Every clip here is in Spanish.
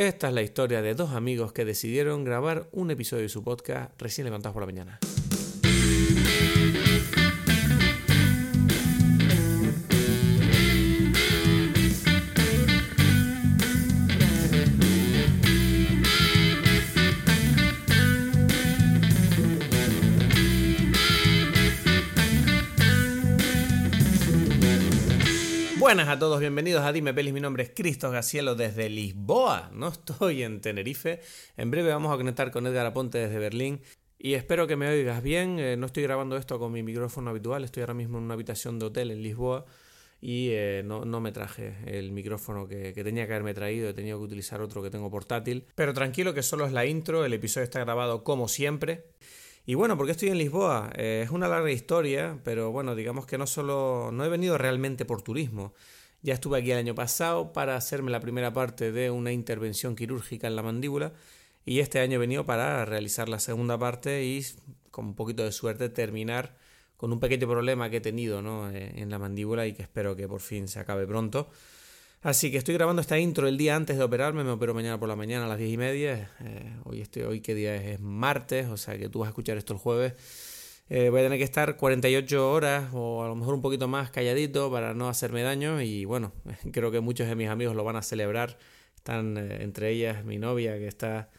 Esta es la historia de dos amigos que decidieron grabar un episodio de su podcast recién levantados por la mañana. Buenas a todos, bienvenidos a Dime Pelis. Mi nombre es Cristo Gacielo desde Lisboa. No estoy en Tenerife. En breve vamos a conectar con Edgar Aponte desde Berlín. Y espero que me oigas bien. Eh, no estoy grabando esto con mi micrófono habitual. Estoy ahora mismo en una habitación de hotel en Lisboa. Y eh, no, me traje el micrófono que, que, tenía que haberme traído. He tenido que utilizar otro que tengo portátil. Pero tranquilo que solo es la intro. El episodio está grabado como siempre. Y bueno, ¿por qué estoy en Lisboa? Eh, es una larga historia, pero bueno, digamos que no solo, no he venido realmente por turismo. Ya estuve aquí el año pasado para hacerme la primera parte de una intervención quirúrgica en la mandíbula y este año he venido para realizar la segunda parte y con un poquito de suerte terminar con un pequeño problema que he tenido ¿no? Eh, en la mandíbula y que espero que por fin se acabe pronto. Así que estoy grabando esta intro el día antes de operarme, me opero mañana por la mañana a las 10 y media. Eh, hoy, estoy, hoy qué día es? es martes, o sea que tú vas a escuchar esto el jueves. Eh, voy a tener que estar 48 horas o a lo mejor un poquito más calladito para no hacerme daño y bueno, creo que muchos de mis amigos lo van a celebrar. Están eh, entre ellas mi novia que está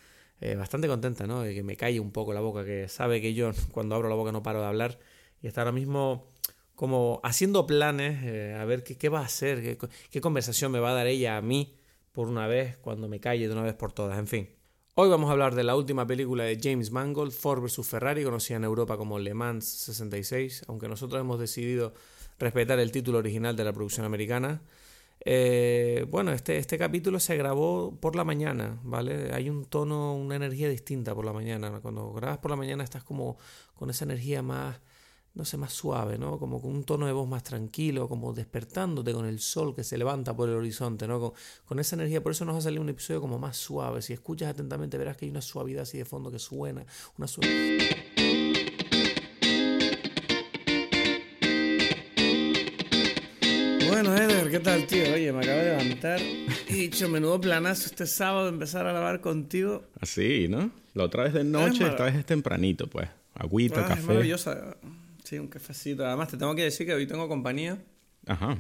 bastante contenta, ¿no? De que me calle un poco la boca, que sabe que yo cuando abro la boca no paro de hablar y está ahora mismo como haciendo planes, eh, a ver qué, qué, va a hacer, qué, qué, conversación me va a dar ella a mí por una vez, cuando me calle de una vez por todas, en fin. Hoy vamos a hablar de la última película de James Mangold, Ford vs. Ferrari, conocida en Europa como Le Mans 66, aunque nosotros hemos decidido respetar el título original de la producción americana. Eh, bueno, este, este capítulo se grabó por la mañana, ¿vale? Hay un tono, una energía distinta por la mañana. Cuando grabas por la mañana estás como con esa energía más no sé, más suave, ¿no? Como con un tono de voz más tranquilo, como despertándote con el sol que se levanta por el horizonte, ¿no? Con, esa energía, por eso nos ha salido un episodio como más suave. Si escuchas atentamente verás que hay una suavidad así de fondo que suena, una suavidad. Bueno, Eder, ¿qué tal, tío? Oye, me acabo de levantar y dicho menudo planazo este sábado empezar a lavar contigo. Así, ¿no? La otra vez de noche, esta vez es tempranito, pues. Agüita, ah, café. Es maravillosa. Sí, un cafecito. Además, te tengo que decir que hoy tengo compañía. Ajá.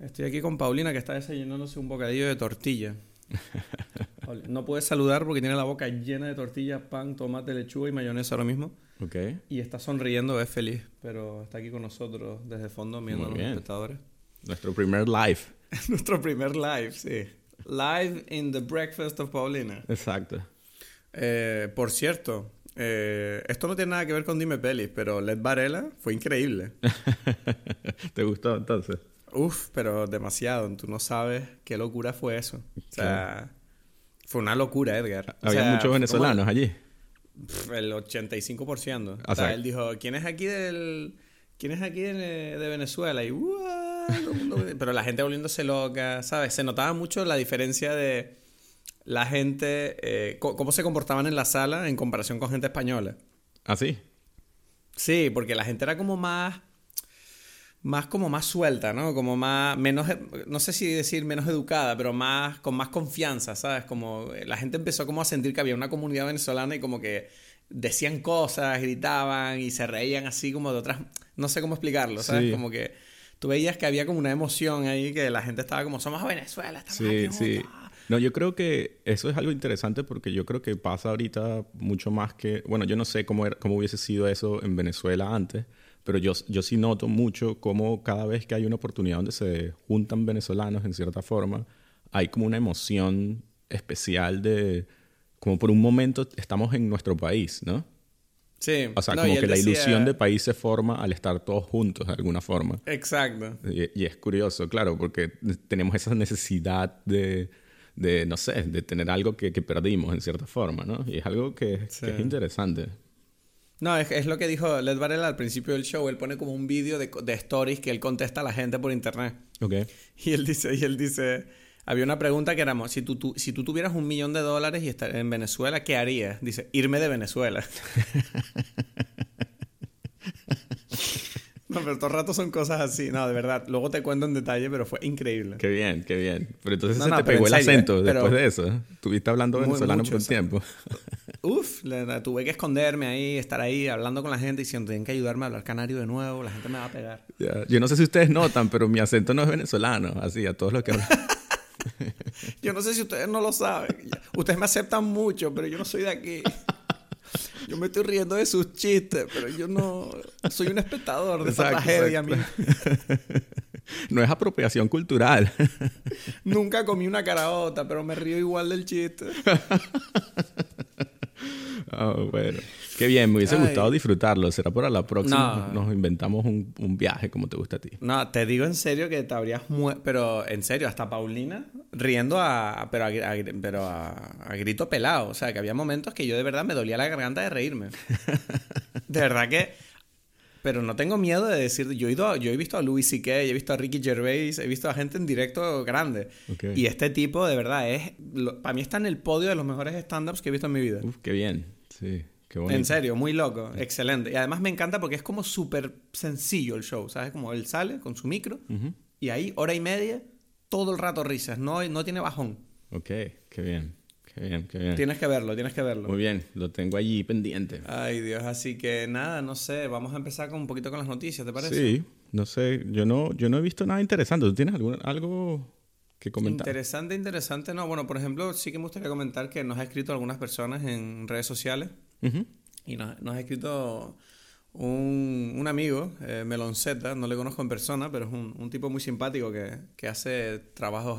Estoy aquí con Paulina, que está desayunándose un bocadillo de tortilla. no puedes saludar porque tiene la boca llena de tortillas, pan, tomate, lechuga y mayonesa ahora mismo. Ok. Y está sonriendo, es feliz, pero está aquí con nosotros desde el fondo viendo a los espectadores. Nuestro primer live. Nuestro primer live, sí. Live in the breakfast of Paulina. Exacto. Eh, por cierto, eh, esto no tiene nada que ver con Dime Pelis, pero Led Varela fue increíble. ¿Te gustó entonces? Uf, pero demasiado. Tú no sabes qué locura fue eso. O sea, fue una locura, Edgar. Había muchos venezolanos allí. El 85%. O, sea, él dijo, ¿quién es aquí del... ¿Quién es aquí de, Venezuela? Y pero la gente volviéndose loca, ¿sabes? Se notaba mucho la diferencia de la gente, eh, cómo se comportaban en la sala en comparación con gente española. ¿Ah, sí? Sí, porque la gente era como más, más como más suelta, ¿no? Como más, menos, no sé si decir menos educada, pero más, con más confianza, ¿sabes? Como eh, la gente empezó como a sentir que había una comunidad venezolana y como que decían cosas, gritaban y se reían así como de otras, no sé cómo explicarlo, ¿sabes? Como que tú veías que había como una emoción ahí, que la gente estaba como, somos Venezuela, estamos sí, Sí, no, yo creo que eso es algo interesante porque yo creo que pasa ahorita mucho más que, bueno, yo no sé cómo, cómo hubiese sido eso en Venezuela antes, pero yo, yo sí noto mucho cómo cada vez que hay una oportunidad donde se juntan venezolanos en cierta forma, hay como una emoción especial de, como por un momento estamos en nuestro país, ¿no? Sí. O sea, como que la ilusión de país se forma al estar todos juntos de alguna forma. Exacto. y es curioso, claro, porque tenemos esa necesidad de de, no sé, de tener algo que, que perdimos en cierta forma, ¿no? Y es algo que, es interesante. No, es, es, lo que dijo Led Varela al principio del show. Él pone como un vídeo de, de, stories que él contesta a la gente por internet. Ok. Y él dice, y él dice, había una pregunta que éramos, si tú, si tú tuvieras un millón de dólares y estar en Venezuela, ¿qué harías? Dice, irme de Venezuela. no pero todo el rato son cosas así. No, de verdad. Luego te cuento en detalle, pero fue increíble. Qué bien, qué bien. Pero entonces se te pegó el acento ¿eh? después de eso. Estuviste hablando venezolano por un tiempo. Uf, tuve que esconderme ahí, estar ahí hablando con la gente diciendo, tienen que ayudarme a hablar canario de nuevo, la gente me va a pegar. Yo no sé si ustedes notan, pero mi acento no es venezolano, así, a todos los que hablan. yo no sé si ustedes no lo saben. Ustedes me aceptan mucho, pero yo no soy de aquí. Yo me estoy riendo de sus chistes, pero yo no soy un espectador de esa tragedia. No es apropiación cultural. Nunca comí una caraota, pero me río igual del chiste. Oh, bueno. Qué bien, me hubiese gustado disfrutarlo. Será para la próxima. Nos inventamos un, viaje como te gusta a ti. No, te digo en serio que te habrías Pero en serio, hasta Paulina riendo a. Pero, a, pero a, grito pelado. O sea, que había momentos que yo de verdad me dolía la garganta de reírme. de verdad que. Pero no tengo miedo de decir. Yo he, ido yo he visto a Louis C.K., he visto a Ricky Gervais, he visto a gente en directo grande. Y este tipo, de verdad, es. para mí está en el podio de los mejores stand-ups que he visto en mi vida. Uf, qué bien. Sí. En serio, muy loco, excelente. Y además me encanta porque es como súper sencillo el show, ¿sabes? Como él sale con su micro y ahí hora y media, todo el rato risas, no, no tiene bajón. Ok, qué bien. Qué bien, qué bien. Tienes que verlo, tienes que verlo. Muy bien, lo tengo allí pendiente. Ay, Dios, así que nada, no sé, vamos a empezar con un poquito con las noticias, ¿te parece? Sí, no sé, yo no, yo no he visto nada interesante. ¿Tú tienes algo que comentar? Interesante, interesante, no. Bueno, por ejemplo, sí que me gustaría comentar que nos ha escrito algunas personas en redes sociales y nos, ha escrito un, un amigo, eh, Melonceta, no le conozco en persona, pero es un, un tipo muy simpático que, que hace trabajos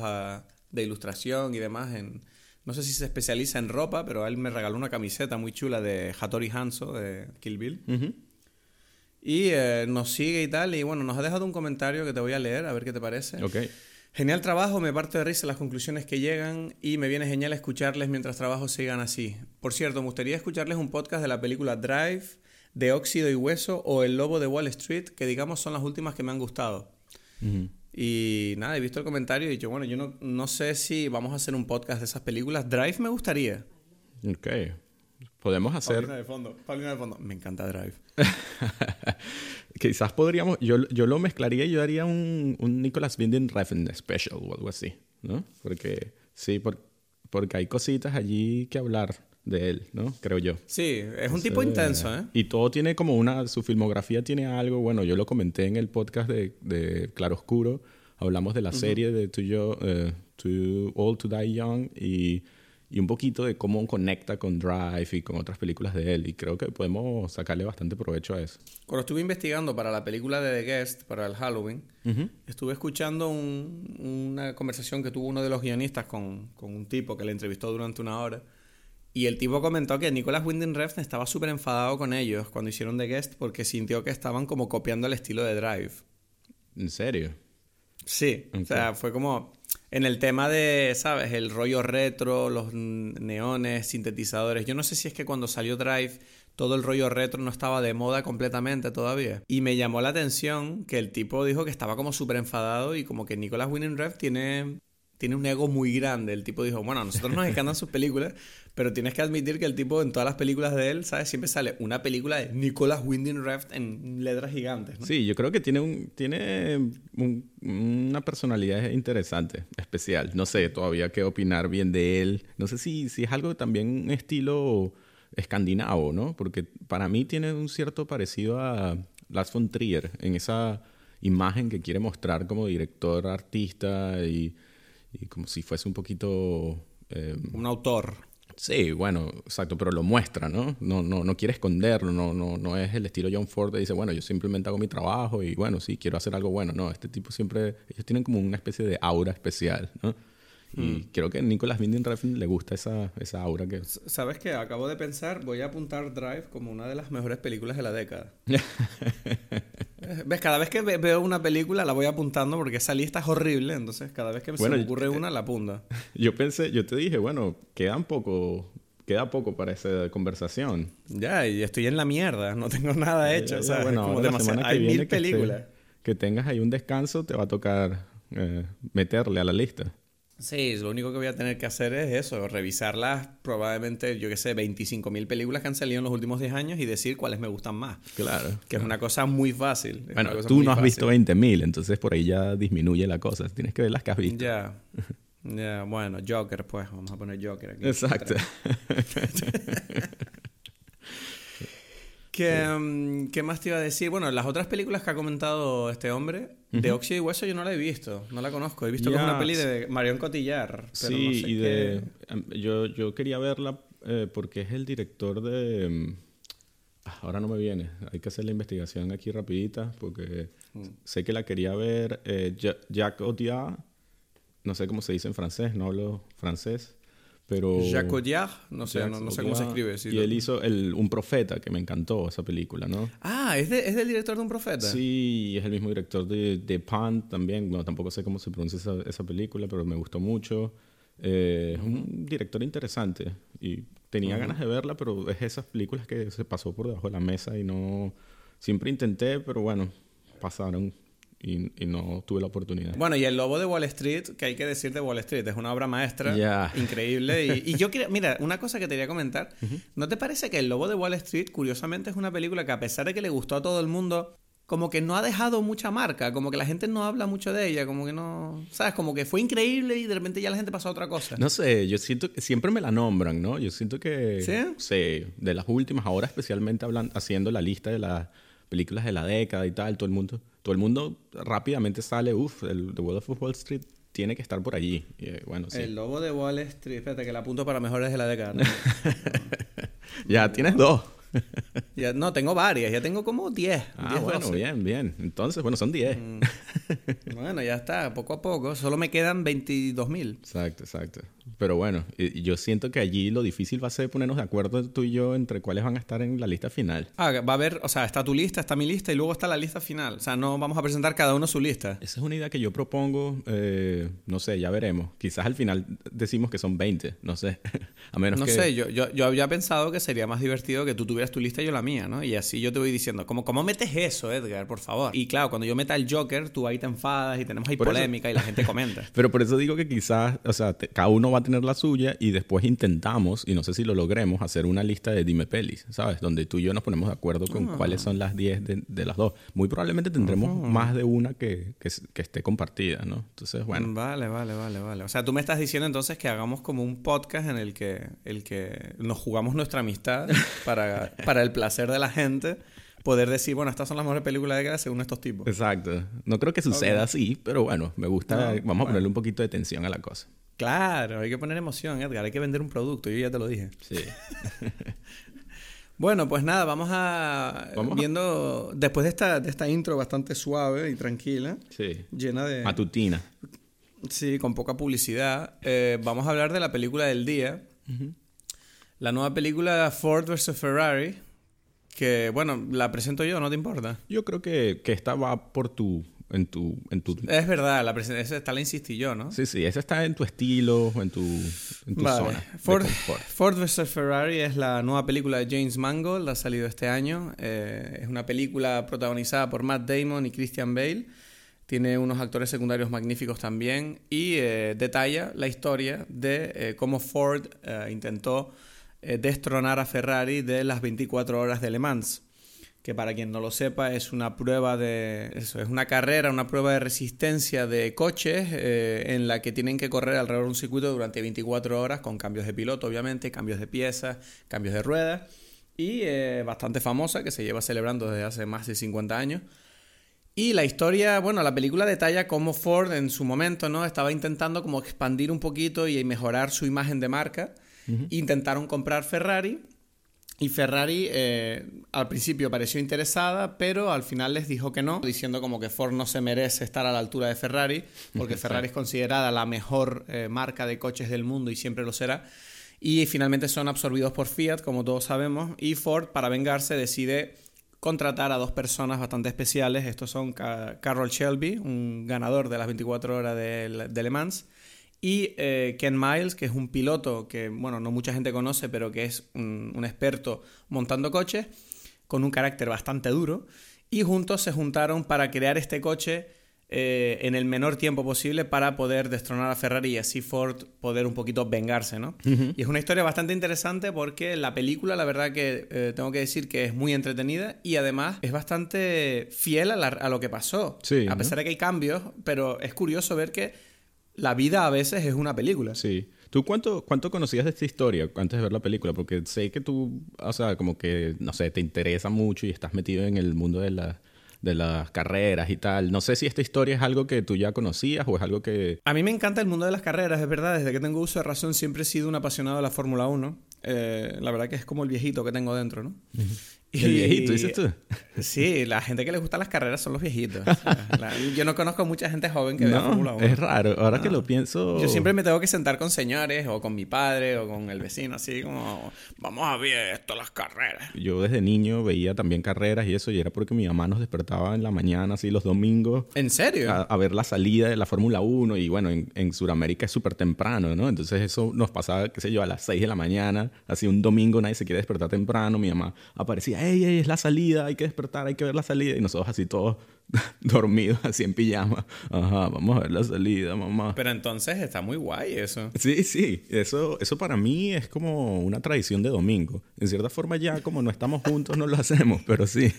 de ilustración y demás. En, no sé si se especializa en ropa, pero él me regaló una camiseta muy chula de Hattori Hanzo de Kill Bill. Y eh, nos sigue y tal. Y bueno, nos ha dejado un comentario que te voy a leer, a ver qué te parece. Genial trabajo, me parte de risa las conclusiones que llegan y me viene genial escucharles mientras trabajo sigan así. Por cierto, me gustaría escucharles un podcast de la película Drive, de Óxido y Hueso o El Lobo de Wall Street, que digamos son las últimas que me han gustado. Y nada, he visto el comentario y he dicho, bueno, yo no, no sé si vamos a hacer un podcast de esas películas. Drive me gustaría. Ok. Podemos hacer... Paulina de fondo, Paulina de fondo. Me encanta Drive. Quizás podríamos, yo, yo lo mezclaría y yo haría un, un Nicholas Winding Refn special o algo así, ¿no? Porque sí, porque hay cositas allí que hablar de él, ¿no? Creo yo. Sí, es un tipo intenso, ¿eh? Y todo tiene como una, su filmografía tiene algo, bueno, yo lo comenté en el podcast de, de Claroscuro, hablamos de la serie de Too, yo, uh, Too Old to Die Young y y un poquito de cómo conecta con Drive y con otras películas de él. Y creo que podemos sacarle bastante provecho a eso. Cuando estuve investigando para la película de The Guest, para el Halloween, estuve escuchando una conversación que tuvo uno de los guionistas con, con, un tipo que le entrevistó durante una hora. Y el tipo comentó que Nicolas Winding Refn estaba súper enfadado con ellos cuando hicieron The Guest porque sintió que estaban como copiando el estilo de Drive. ¿En serio? Sí. O sea, fue como en el tema de, ¿sabes? El rollo retro, los neones, sintetizadores. Yo no sé si es que cuando salió Drive todo el rollo retro no estaba de moda completamente todavía. Y me llamó la atención que el tipo dijo que estaba como súper enfadado y como que Nicolas Winning Rev tiene tiene un ego muy grande. El tipo dijo, bueno, a nosotros nos encantan sus películas, pero tienes que admitir que el tipo en todas las películas de él, ¿sabes? Siempre sale una película de Nicholas Winding Refn en letras gigantes. Sí, yo creo que tiene, un, tiene una personalidad interesante, especial. No sé todavía qué opinar bien de él. No sé si, si es algo también un estilo escandinavo, ¿no? Porque para mí tiene un cierto parecido a Lars von Trier en esa imagen que quiere mostrar como director, artista y y como si fuese un poquito... Eh, un autor. Sí, bueno, exacto, pero lo muestra, ¿no? No, no, no quiere esconderlo, no, no, no es el estilo John Ford que dice, bueno, yo simplemente hago mi trabajo y bueno, sí, quiero hacer algo bueno. No, este tipo siempre, ellos tienen como una especie de aura especial, ¿no? Y mm. creo que a Nicolas Winding Refn le gusta esa, esa aura que... ¿Sabes qué? Acabo de pensar, voy a apuntar Drive como una de las mejores películas de la década. ¿Ves? Cada vez que veo una película la voy apuntando porque esa lista es horrible, entonces cada vez que se me ocurre una la apunta. Yo pensé, yo te dije, bueno, quedan poco, queda poco para esa conversación. Ya, y estoy en la mierda, no tengo nada hecho, o sea, bueno, como demasiado. Hay mil películas. Que, tengas ahí un descanso, te va a tocar eh, meterle a la lista. Sí, lo único que voy a tener que hacer es eso, revisarlas probablemente, yo qué sé, 25.000 películas que han salido en los últimos 10 años y decir cuáles me gustan más. Claro. Que es una cosa muy fácil. Bueno, tú no has visto 20.000, entonces por ahí ya disminuye la cosa. Tienes que ver las que has visto. Ya. Ya, bueno, Joker, pues, vamos a poner Joker aquí. Exacto. ¿Qué, mm, ¿Qué, más te iba a decir? Bueno, las otras películas que ha comentado este hombre, de Óxido y Hueso yo no la he visto, no la conozco. He visto como una peli de Marion Cotillar. sí, y de... Em, yo, yo quería verla eh, porque es el director de... Mm, ah, ahora no me viene, hay que hacer la investigación aquí rapidita porque mm. sé que la quería ver eh, Jacques Audiard, no sé cómo se dice en francés, no hablo francés. Pero... Jacques Audiard, no sé, no, sé cómo se escribe. y él hizo el, Un Profeta, que me encantó esa película, ¿no? Ah, ¿es, ¿es del director de Un Profeta? Sí, es el mismo director de, de Pan también. Bueno, tampoco sé cómo se pronuncia esa, esa película, pero me gustó mucho. Eh, es un director interesante y tenía ganas de verla, pero es esas películas que se pasó por debajo de la mesa y no... Siempre intenté, pero bueno, pasaron y, no tuve la oportunidad. Bueno, y El Lobo de Wall Street, que hay que decir de Wall Street, es una obra maestra increíble. Y, yo quería, mira, una cosa que te quería comentar, ¿no te parece que El Lobo de Wall Street, curiosamente, es una película que a pesar de que le gustó a todo el mundo, como que no ha dejado mucha marca, como que la gente no habla mucho de ella, como que no, ¿sabes? Como que fue increíble y de repente ya la gente pasó a otra cosa. No sé, yo siento que siempre me la nombran, ¿no? Yo siento que... ¿Sí? Sí, de las últimas, ahora especialmente hablan, haciendo la lista de las películas de la década y tal, todo el mundo todo el mundo rápidamente sale, uff, el The Wolf of Wall Street tiene que estar por allí. Eh, bueno, sí. El lobo de Wall Street, espérate que la apunto para mejores de la década. ya, tienes dos. Ya, no, tengo varias, ya tengo como 10. Ah, bueno, bien, bien. Entonces, bueno, son 10. Mm. bueno, ya está, poco a poco. Solo me quedan 22 mil. Exacto, exacto. Pero bueno, yo siento que allí lo difícil va a ser ponernos de acuerdo tú y yo entre cuáles van a estar en la lista final. Ah, va a haber, o sea, está tu lista, está mi lista y luego está la lista final. O sea, no vamos a presentar cada uno su lista. Esa es una idea que yo propongo, eh, no sé, ya veremos. Quizás al final decimos que son 20, no sé. a menos no que... sé, yo, yo, yo había pensado que sería más divertido que tú tuvieras tu lista y yo la mía, ¿no? Y así yo te voy diciendo, ¿cómo, cómo metes eso, Edgar? Por favor. Y claro, cuando yo meta el Joker, tú ahí te enfadas y tenemos ahí polémica y la gente comenta. Pero por eso digo que quizás, o sea, cada uno va a tener la suya y después intentamos, y no sé si lo logremos, hacer una lista de Dime Pelis, ¿sabes? Donde tú y yo nos ponemos de acuerdo con ah. cuáles son las 10 de, las dos. Muy probablemente tendremos más de una que, que, esté compartida, ¿no? Entonces, bueno. Vale, vale, vale, vale. O sea, tú me estás diciendo entonces que hagamos como un podcast en el que, el que nos jugamos nuestra amistad para, para el placer de la gente poder decir, bueno, estas son las mejores películas de guerra según estos tipos. Exacto. No creo que suceda así, pero bueno, me gusta, vamos a ponerle un poquito de tensión a la cosa. Claro, hay que poner emoción, Edgar, hay que vender un producto, yo ya te lo dije. Sí. bueno, pues nada, vamos a viendo después de esta de esta intro bastante suave y tranquila, sí. llena de matutina. Sí, con poca publicidad. Eh, vamos a hablar de la película del día. La nueva película Ford vs Ferrari, que bueno, la presento yo, ¿no te importa? Yo creo que, que esta va por tu en tu, en tu... Es verdad, la esa está la insistí yo, ¿no? Sí, sí, esa está en tu estilo, en tu, en tu zona. Ford, Ford vs. Ferrari es la nueva película de James Mangold, ha salido este año. Eh, es una película protagonizada por Matt Damon y Christian Bale. Tiene unos actores secundarios magníficos también y eh, detalla la historia de eh, cómo Ford intentó destronar a Ferrari de las 24 horas de Le Mans que para quien no lo sepa es una prueba de eso, es una carrera, una prueba de resistencia de coches eh, en la que tienen que correr alrededor de un circuito durante 24 horas con cambios de piloto, obviamente, cambios de piezas, cambios de ruedas y eh, bastante famosa que se lleva celebrando desde hace más de 50 años. Y la historia, bueno, la película detalla cómo Ford en su momento, ¿no? Estaba intentando como expandir un poquito y mejorar su imagen de marca. Intentaron comprar Ferrari y Ferrari eh, al principio pareció interesada, pero al final les dijo que no, diciendo como que Ford no se merece estar a la altura de Ferrari, porque Ferrari es considerada la mejor eh, marca de coches del mundo y siempre lo será. Y finalmente son absorbidos por Fiat, como todos sabemos, y Ford, para vengarse, decide contratar a dos personas bastante especiales. Estos son Carroll Shelby, un ganador de las 24 horas de, de Le Mans, y eh, Ken Miles, que es un piloto que, bueno, no mucha gente conoce, pero que es un, experto montando coches, con un carácter bastante duro. Y juntos se juntaron para crear este coche eh, en el menor tiempo posible para poder destronar a Ferrari y así Ford poder un poquito vengarse, ¿no? Y es una historia bastante interesante porque la película, la verdad que eh, tengo que decir que es muy entretenida y además es bastante fiel a, lo que pasó. Sí, a pesar de que hay cambios, pero es curioso ver que la vida a veces es una película. Sí. ¿Tú cuánto, cuánto conocías de esta historia antes de ver la película? Porque sé que tú, o sea, como que, no sé, te interesa mucho y estás metido en el mundo de la de las carreras y tal. No sé si esta historia es algo que tú ya conocías o es algo que... A mí me encanta el mundo de las carreras, es verdad. Desde que tengo uso de razón siempre he sido un apasionado de la Fórmula 1. Eh, la verdad que es como el viejito que tengo dentro, ¿no? ¿El viejito, dices tú? Sí, la gente que le gusta las carreras son los viejitos. yo no conozco mucha gente joven que vea Fórmula 1. Es raro, ahora que lo pienso. Yo siempre me tengo que sentar con señores o con mi padre o con el vecino, así como, vamos a ver esto, las carreras. Yo desde niño veía también carreras y eso, y era porque mi mamá nos despertaba en la mañana, así los domingos. ¿En serio? A, ver la salida de la Fórmula 1 y bueno, en, en Sudamérica es súper temprano, ¿no? Entonces eso nos pasaba, qué sé yo, a las 6 de la mañana, así un domingo nadie se quiere despertar temprano, mi mamá aparecía ey, ey, es la salida, hay que despertar, hay que ver la salida. Y nosotros así todos dormidos, así en pijama. Ajá, vamos a ver la salida, mamá. Pero entonces está muy guay eso. Sí, sí. Eso, eso para mí es como una tradición de domingo. En cierta forma ya como no estamos juntos no lo hacemos, pero sí.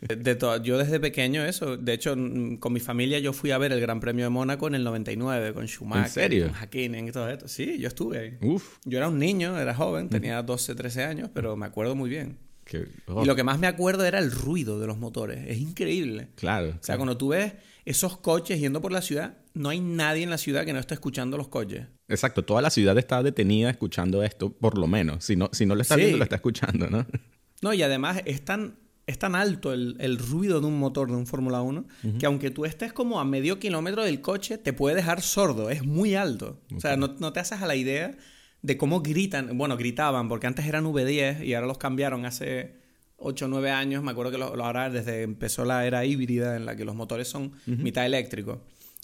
De yo desde pequeño eso. De hecho, con mi familia yo fui a ver el Gran Premio de Mónaco en el 99 con Schumacher. ¿En serio? Con Hakkinen y todo esto. Sí, yo estuve ahí. Uf. Yo era un niño, era joven, tenía 12, 13 años, pero me acuerdo muy bien. Y lo que más me acuerdo era el ruido de los motores. Es increíble. Claro. O sea, cuando tú ves esos coches yendo por la ciudad, no hay nadie en la ciudad que no esté escuchando los coches. Exacto. Toda la ciudad está detenida escuchando esto, por lo menos. Si no, si no lo está viendo, lo está escuchando, ¿no? No, y además es tan, es tan alto el, ruido de un motor de un Fórmula 1 que aunque tú estés como a medio kilómetro del coche, te puede dejar sordo. Es muy alto. O sea, no, no te haces a la idea de cómo gritan, bueno, gritaban, porque antes eran V10 y ahora los cambiaron hace 8 o 9 años, me acuerdo que lo, ahora desde empezó la era híbrida en la que los motores son mitad eléctricos.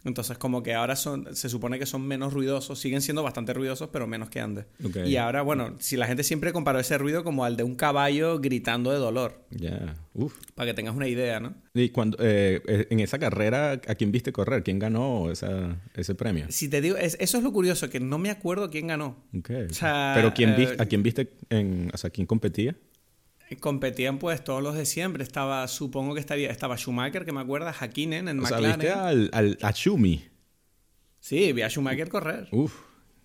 Entonces, como que ahora son, se supone que son menos ruidosos, siguen siendo bastante ruidosos, pero menos que antes. Y ahora, bueno, si la gente siempre comparó ese ruido como al de un caballo gritando de dolor. Ya, Para que tengas una idea, ¿no? Y cuando, eh, en esa carrera, ¿a quién viste correr? ¿Quién ganó ese premio? Si te digo, eso es lo curioso, que no me acuerdo quién ganó. pero ¿quién eh, ¿a quién viste, en, o sea, quién competía? Competían pues todos los de siempre. Estaba, supongo que estaría, estaba Schumacher, que me acuerda, Hakkinen en o McLaren. Sea, ¿viste al, a Schumi? Sí, vi a Schumacher correr. Uf,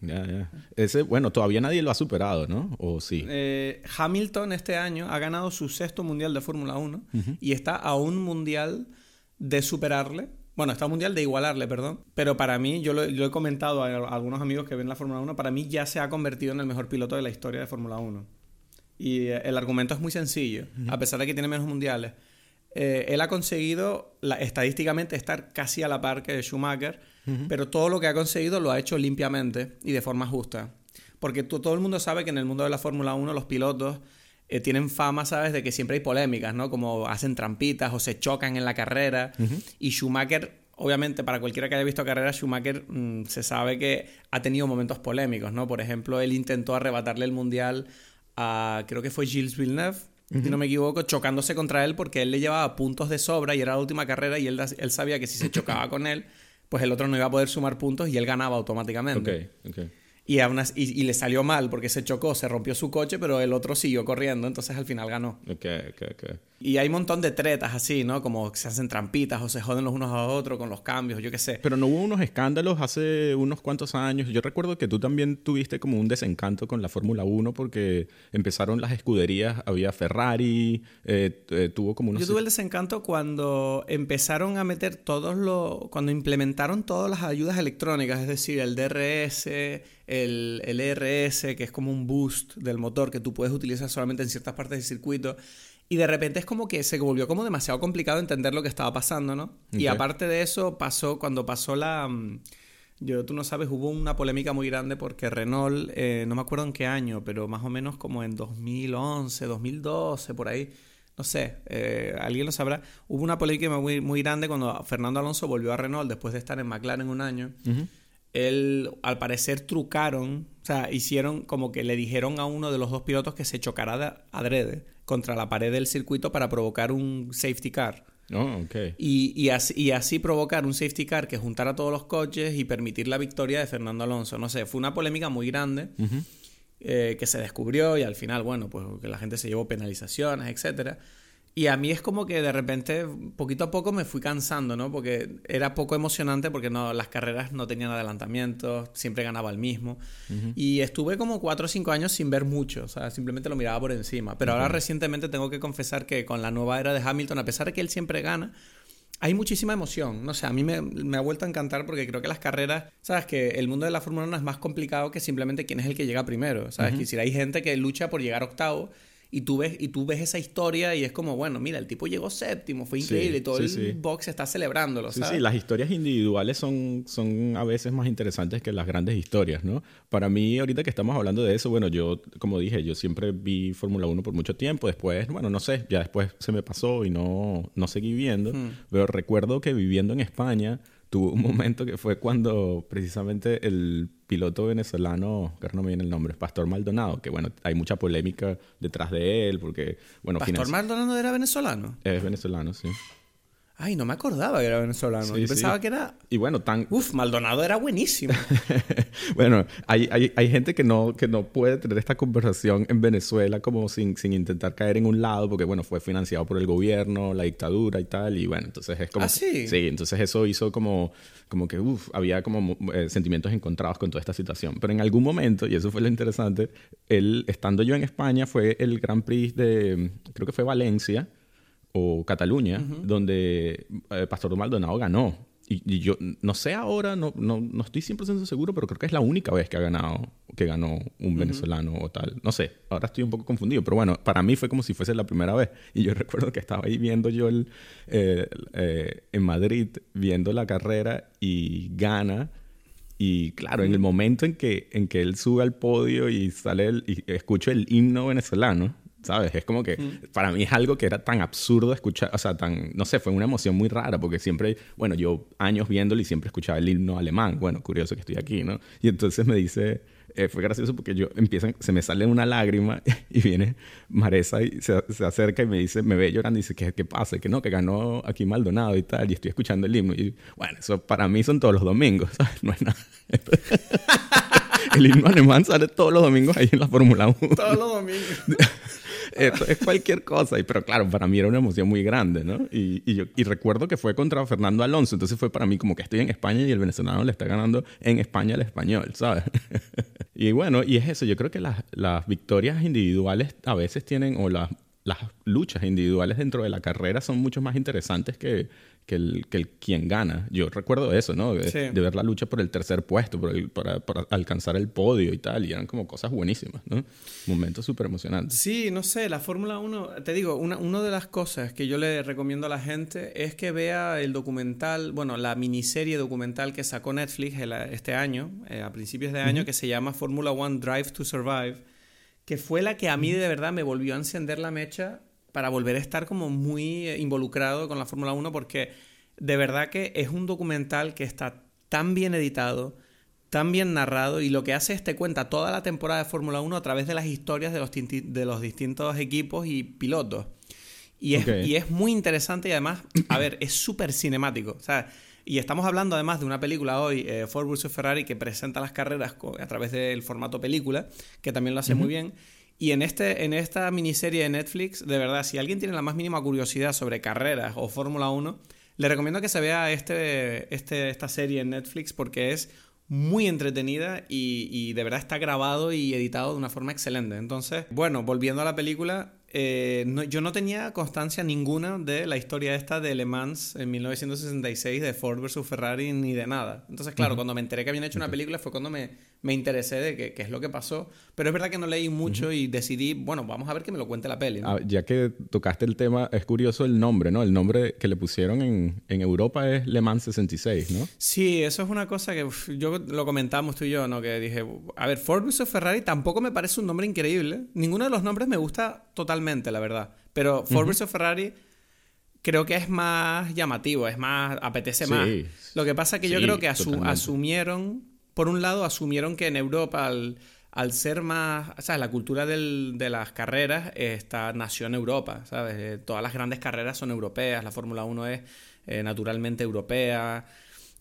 ya, ya. Ese, bueno, todavía nadie lo ha superado, ¿no? ¿O sí? Eh, Hamilton este año ha ganado su sexto mundial de Fórmula 1 y está a un mundial de superarle. Bueno, está a un mundial de igualarle, perdón. Pero para mí, yo lo, he comentado a, a algunos amigos que ven la Fórmula 1, para mí ya se ha convertido en el mejor piloto de la historia de Fórmula 1. Y eh, el argumento es muy sencillo, a pesar de que tiene menos mundiales. Eh, él ha conseguido estadísticamente estar casi a la par que Schumacher, pero todo lo que ha conseguido lo ha hecho limpiamente y de forma justa. Porque todo el mundo sabe que en el mundo de la Fórmula 1 los pilotos eh, tienen fama, ¿sabes?, de que siempre hay polémicas, ¿no? Como hacen trampitas o se chocan en la carrera. Y Schumacher, obviamente, para cualquiera que haya visto carrera, Schumacher mm, se sabe que ha tenido momentos polémicos, ¿no? Por ejemplo, él intentó arrebatarle el mundial creo que fue Gilles Villeneuve, si no me equivoco, chocándose contra él porque él le llevaba puntos de sobra y era la última carrera y él, él sabía que si se chocaba con él, pues el otro no iba a poder sumar puntos y él ganaba automáticamente. Ok, ok. Y, y, le salió mal porque se chocó, se rompió su coche, pero el otro siguió corriendo, entonces al final ganó. Ok, ok, ok. Y hay un montón de tretas así, ¿no? Como se hacen trampitas o se joden los unos a otros con los cambios, yo qué sé. Pero no hubo unos escándalos hace unos cuantos años. Yo recuerdo que tú también tuviste como un desencanto con la Fórmula 1 porque empezaron las escuderías, había Ferrari, eh, eh, tuvo como unos... Yo tuve el desencanto cuando empezaron a meter todos los... cuando implementaron todas las ayudas electrónicas, es decir, el DRS, el, el ERS, que es como un boost del motor que tú puedes utilizar solamente en ciertas partes del circuito y de repente es como que se volvió como demasiado complicado entender lo que estaba pasando, ¿no? Y aparte de eso, pasó cuando pasó la... Mm, yo, tú no sabes, hubo una polémica muy grande porque Renault, eh, no me acuerdo en qué año, pero más o menos como en 2011, 2012, por ahí, no sé, eh, alguien lo sabrá, hubo una polémica muy, muy grande cuando Fernando Alonso volvió a Renault después de estar en McLaren un año. Él, al parecer, trucaron, o sea, hicieron como que le dijeron a uno de los dos pilotos que se chocara de adrede contra la pared del circuito para provocar un safety car. Oh, ok. Y, y, así, y así provocar un safety car que juntara todos los coches y permitir la victoria de Fernando Alonso. No sé, fue una polémica muy grande eh, que se descubrió y al final, bueno, pues que la gente se llevó penalizaciones, etcétera. Y a mí es como que de repente, poquito a poco me fui cansando, ¿no? Porque era poco emocionante porque no, las carreras no tenían adelantamientos, siempre ganaba el mismo. Y estuve como cuatro o cinco años sin ver mucho, o sea, simplemente lo miraba por encima. Pero ahora recientemente tengo que confesar que con la nueva era de Hamilton, a pesar de que él siempre gana, hay muchísima emoción. No sé, a mí me, me, ha vuelto a encantar porque creo que las carreras, sabes que el mundo de la Fórmula 1 es más complicado que simplemente quién es el que llega primero. Sabes que si hay gente que lucha por llegar octavo y tú ves, y tú ves esa historia y es como, bueno, mira, el tipo llegó séptimo, fue increíble, y todo el box está celebrándolo, Sí, sí, las historias individuales son, son a veces más interesantes que las grandes historias, ¿no? Para mí, ahorita que estamos hablando de eso, bueno, yo, como dije, yo siempre vi Fórmula 1 por mucho tiempo, después, bueno, no sé, ya después se me pasó y no, no seguí viendo, hmm. pero recuerdo que viviendo en España, tuvo un momento que fue cuando precisamente el piloto venezolano, que no me viene el nombre, Pastor Maldonado, que bueno, hay mucha polémica detrás de él, porque, bueno... ¿Pastor Maldonado era venezolano? Es venezolano, sí. Ay, no me acordaba que era venezolano. Yo pensaba que era. Y bueno, tan. Uf, Maldonado era buenísimo. bueno, hay, hay, hay, gente que no, que no puede tener esta conversación en Venezuela como sin, sin intentar caer en un lado, porque bueno, fue financiado por el gobierno, la dictadura y tal. Y bueno, entonces es como. ¿Ah, sí? sí, entonces eso hizo como, como que, uf, había como eh, sentimientos encontrados con toda esta situación. Pero en algún momento, y eso fue lo interesante, él, estando yo en España, fue el Grand Prix de. Creo que fue Valencia o Cataluña, donde eh, Pastor Maldonado ganó. Y, yo no sé ahora, no, no, no estoy 100% seguro, pero creo que es la única vez que ha ganado, que ganó un venezolano o tal. No sé, ahora estoy un poco confundido, pero bueno, para mí fue como si fuese la primera vez. Y yo recuerdo que estaba ahí viendo yo el, eh, eh, en Madrid, viendo la carrera y gana. Y claro, en el momento en que, en que él sube al podio y sale el, y escucho el himno venezolano, ¿sabes? Es como que para mí es algo que era tan absurdo escuchar, o sea, tan, no sé, fue una emoción muy rara porque siempre, bueno, yo años viéndolo y siempre escuchaba el himno alemán, bueno, curioso que estoy aquí, ¿no? Y entonces me dice, eh, fue gracioso porque yo empieza, se me sale una lágrima y viene Maresa y se, acerca y me dice, me ve llorando y dice, ¿qué, qué pasa? Que no, que ganó aquí Maldonado y tal, y estoy escuchando el himno. Y bueno, eso para mí son todos los domingos, ¿sabes? No es nada. el himno alemán sale todos los domingos ahí en la Fórmula 1. Todos los domingos. Esto es cualquier cosa. Y, pero claro, para mí era una emoción muy grande, ¿no? Y, y, yo, y recuerdo que fue contra Fernando Alonso. Entonces fue para mí como que estoy en España y el venezolano le está ganando en España al español, ¿sabes? y bueno, y es eso. Yo creo que las, las victorias individuales a veces tienen, o las las luchas individuales dentro de la carrera son mucho más interesantes que, que el, que el quien gana. Yo recuerdo eso, ¿no? De, ver la lucha por el tercer puesto, por, el, por, alcanzar el podio y tal, y eran como cosas buenísimas, ¿no? Momentos súper emocionantes. Sí, no sé, la Fórmula 1, te digo, una, una de las cosas que yo le recomiendo a la gente es que vea el documental, bueno, la miniserie documental que sacó Netflix este año, eh, a principios de año, que se llama Fórmula 1 Drive to Survive, que fue la que a mí de verdad me volvió a encender la mecha para volver a estar como muy eh, involucrado con la Fórmula 1 porque de verdad que es un documental que está tan bien editado, tan bien narrado y lo que hace es te cuenta toda la temporada de Fórmula 1 a través de las historias de los, de los distintos equipos y pilotos. Y es, y es muy interesante y además, a ver, es súper cinemático. O sea, y estamos hablando además de una película hoy, eh, Ford vs. Ferrari, que presenta las carreras a través del formato película, que también lo hace muy bien. Y en, este, en esta miniserie de Netflix, de verdad, si alguien tiene la más mínima curiosidad sobre carreras o Fórmula 1, le recomiendo que se vea este, este, esta serie en Netflix porque es muy entretenida y, y, de verdad está grabado y editado de una forma excelente. Entonces, bueno, volviendo a la película, eh, yo no tenía constancia ninguna de la historia esta de Le Mans en 1966 de Ford versus Ferrari ni de nada. Entonces, claro, cuando me enteré que habían hecho una película fue cuando me, me interesé de qué, es lo que pasó. Pero es verdad que no leí mucho y decidí, bueno, vamos a ver que me lo cuente la peli. Ah, ya que tocaste el tema, es curioso el nombre, ¿no? El nombre que le pusieron en, en Europa es Le Mans 66, ¿no? Sí, eso es una cosa que yo lo comentamos tú y yo, ¿no? Que dije, a ver, Ford versus Ferrari tampoco me parece un nombre increíble. Ninguno de los nombres me gusta totalmente, la verdad. Pero Ford versus Ferrari creo que es más llamativo, es más, apetece más. Lo que pasa es que yo creo que asumieron por un lado, asumieron que en Europa, al, al ser más, ¿sabes? La cultura del, de las carreras está, nació en Europa, ¿sabes? Eh, todas las grandes carreras son europeas, la Fórmula 1 es eh, naturalmente europea.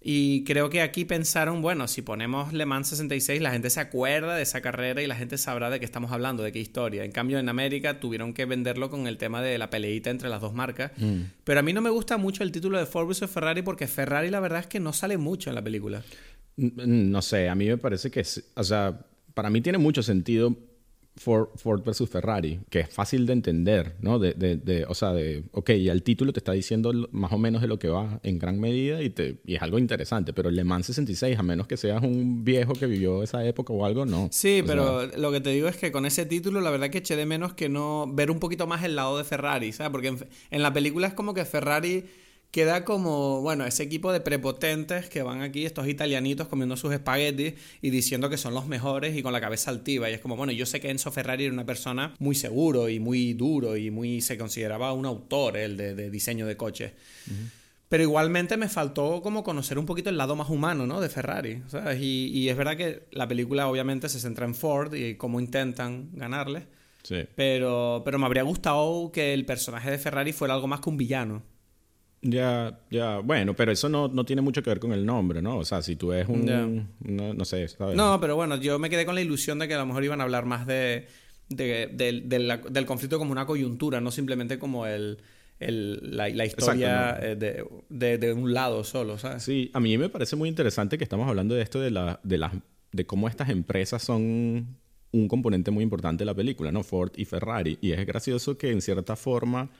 Y creo que aquí pensaron, bueno, si ponemos Le Mans 66, la gente se acuerda de esa carrera y la gente sabrá de qué estamos hablando, de qué historia. En cambio, en América tuvieron que venderlo con el tema de la peleita entre las dos marcas. Mm. Pero a mí no me gusta mucho el título de Ford vs Ferrari porque Ferrari la verdad es que no sale mucho en la película. No sé, a mí me parece que, o sea, para mí tiene mucho sentido Ford, Ford, versus Ferrari, que es fácil de entender, ¿no? De, de, o sea, de, ok, ya el título te está diciendo más o menos de lo que va en gran medida y, te, y es algo interesante, pero el Le Mans 66, a menos que seas un viejo que vivió esa época o algo, no. Sí, pero lo que te digo es que con ese título, la verdad que eché de menos que no ver un poquito más el lado de Ferrari, ¿sabes? Porque en la película es como que Ferrari queda como, bueno, ese equipo de prepotentes que van aquí, estos italianitos comiendo sus espaguetis y diciendo que son los mejores y con la cabeza altiva. Y es como, bueno, yo sé que Enzo Ferrari era una persona muy seguro y muy duro y muy se consideraba un autor, el de, diseño de coches. Pero igualmente me faltó como conocer un poquito el lado más humano, ¿no? De Ferrari. Y, y, es verdad que la película obviamente se centra en Ford y cómo intentan ganarle. Sí. Pero, pero me habría gustado que el personaje de Ferrari fuera algo más que un villano. Ya, ya, bueno, pero eso no, no, tiene mucho que ver con el nombre, ¿no? O sea, si tú eres un... No, sé, ¿sabes? No, pero bueno, yo me quedé con la ilusión de que a lo mejor iban a hablar más de, del conflicto como una coyuntura, no simplemente como el, la, historia eh, de, un lado solo, ¿sabes? Sí, a mí me parece muy interesante que estamos hablando de esto de, la, de, la, de cómo estas empresas son un componente muy importante de la película, ¿no? Ford y Ferrari. Y es gracioso que en cierta forma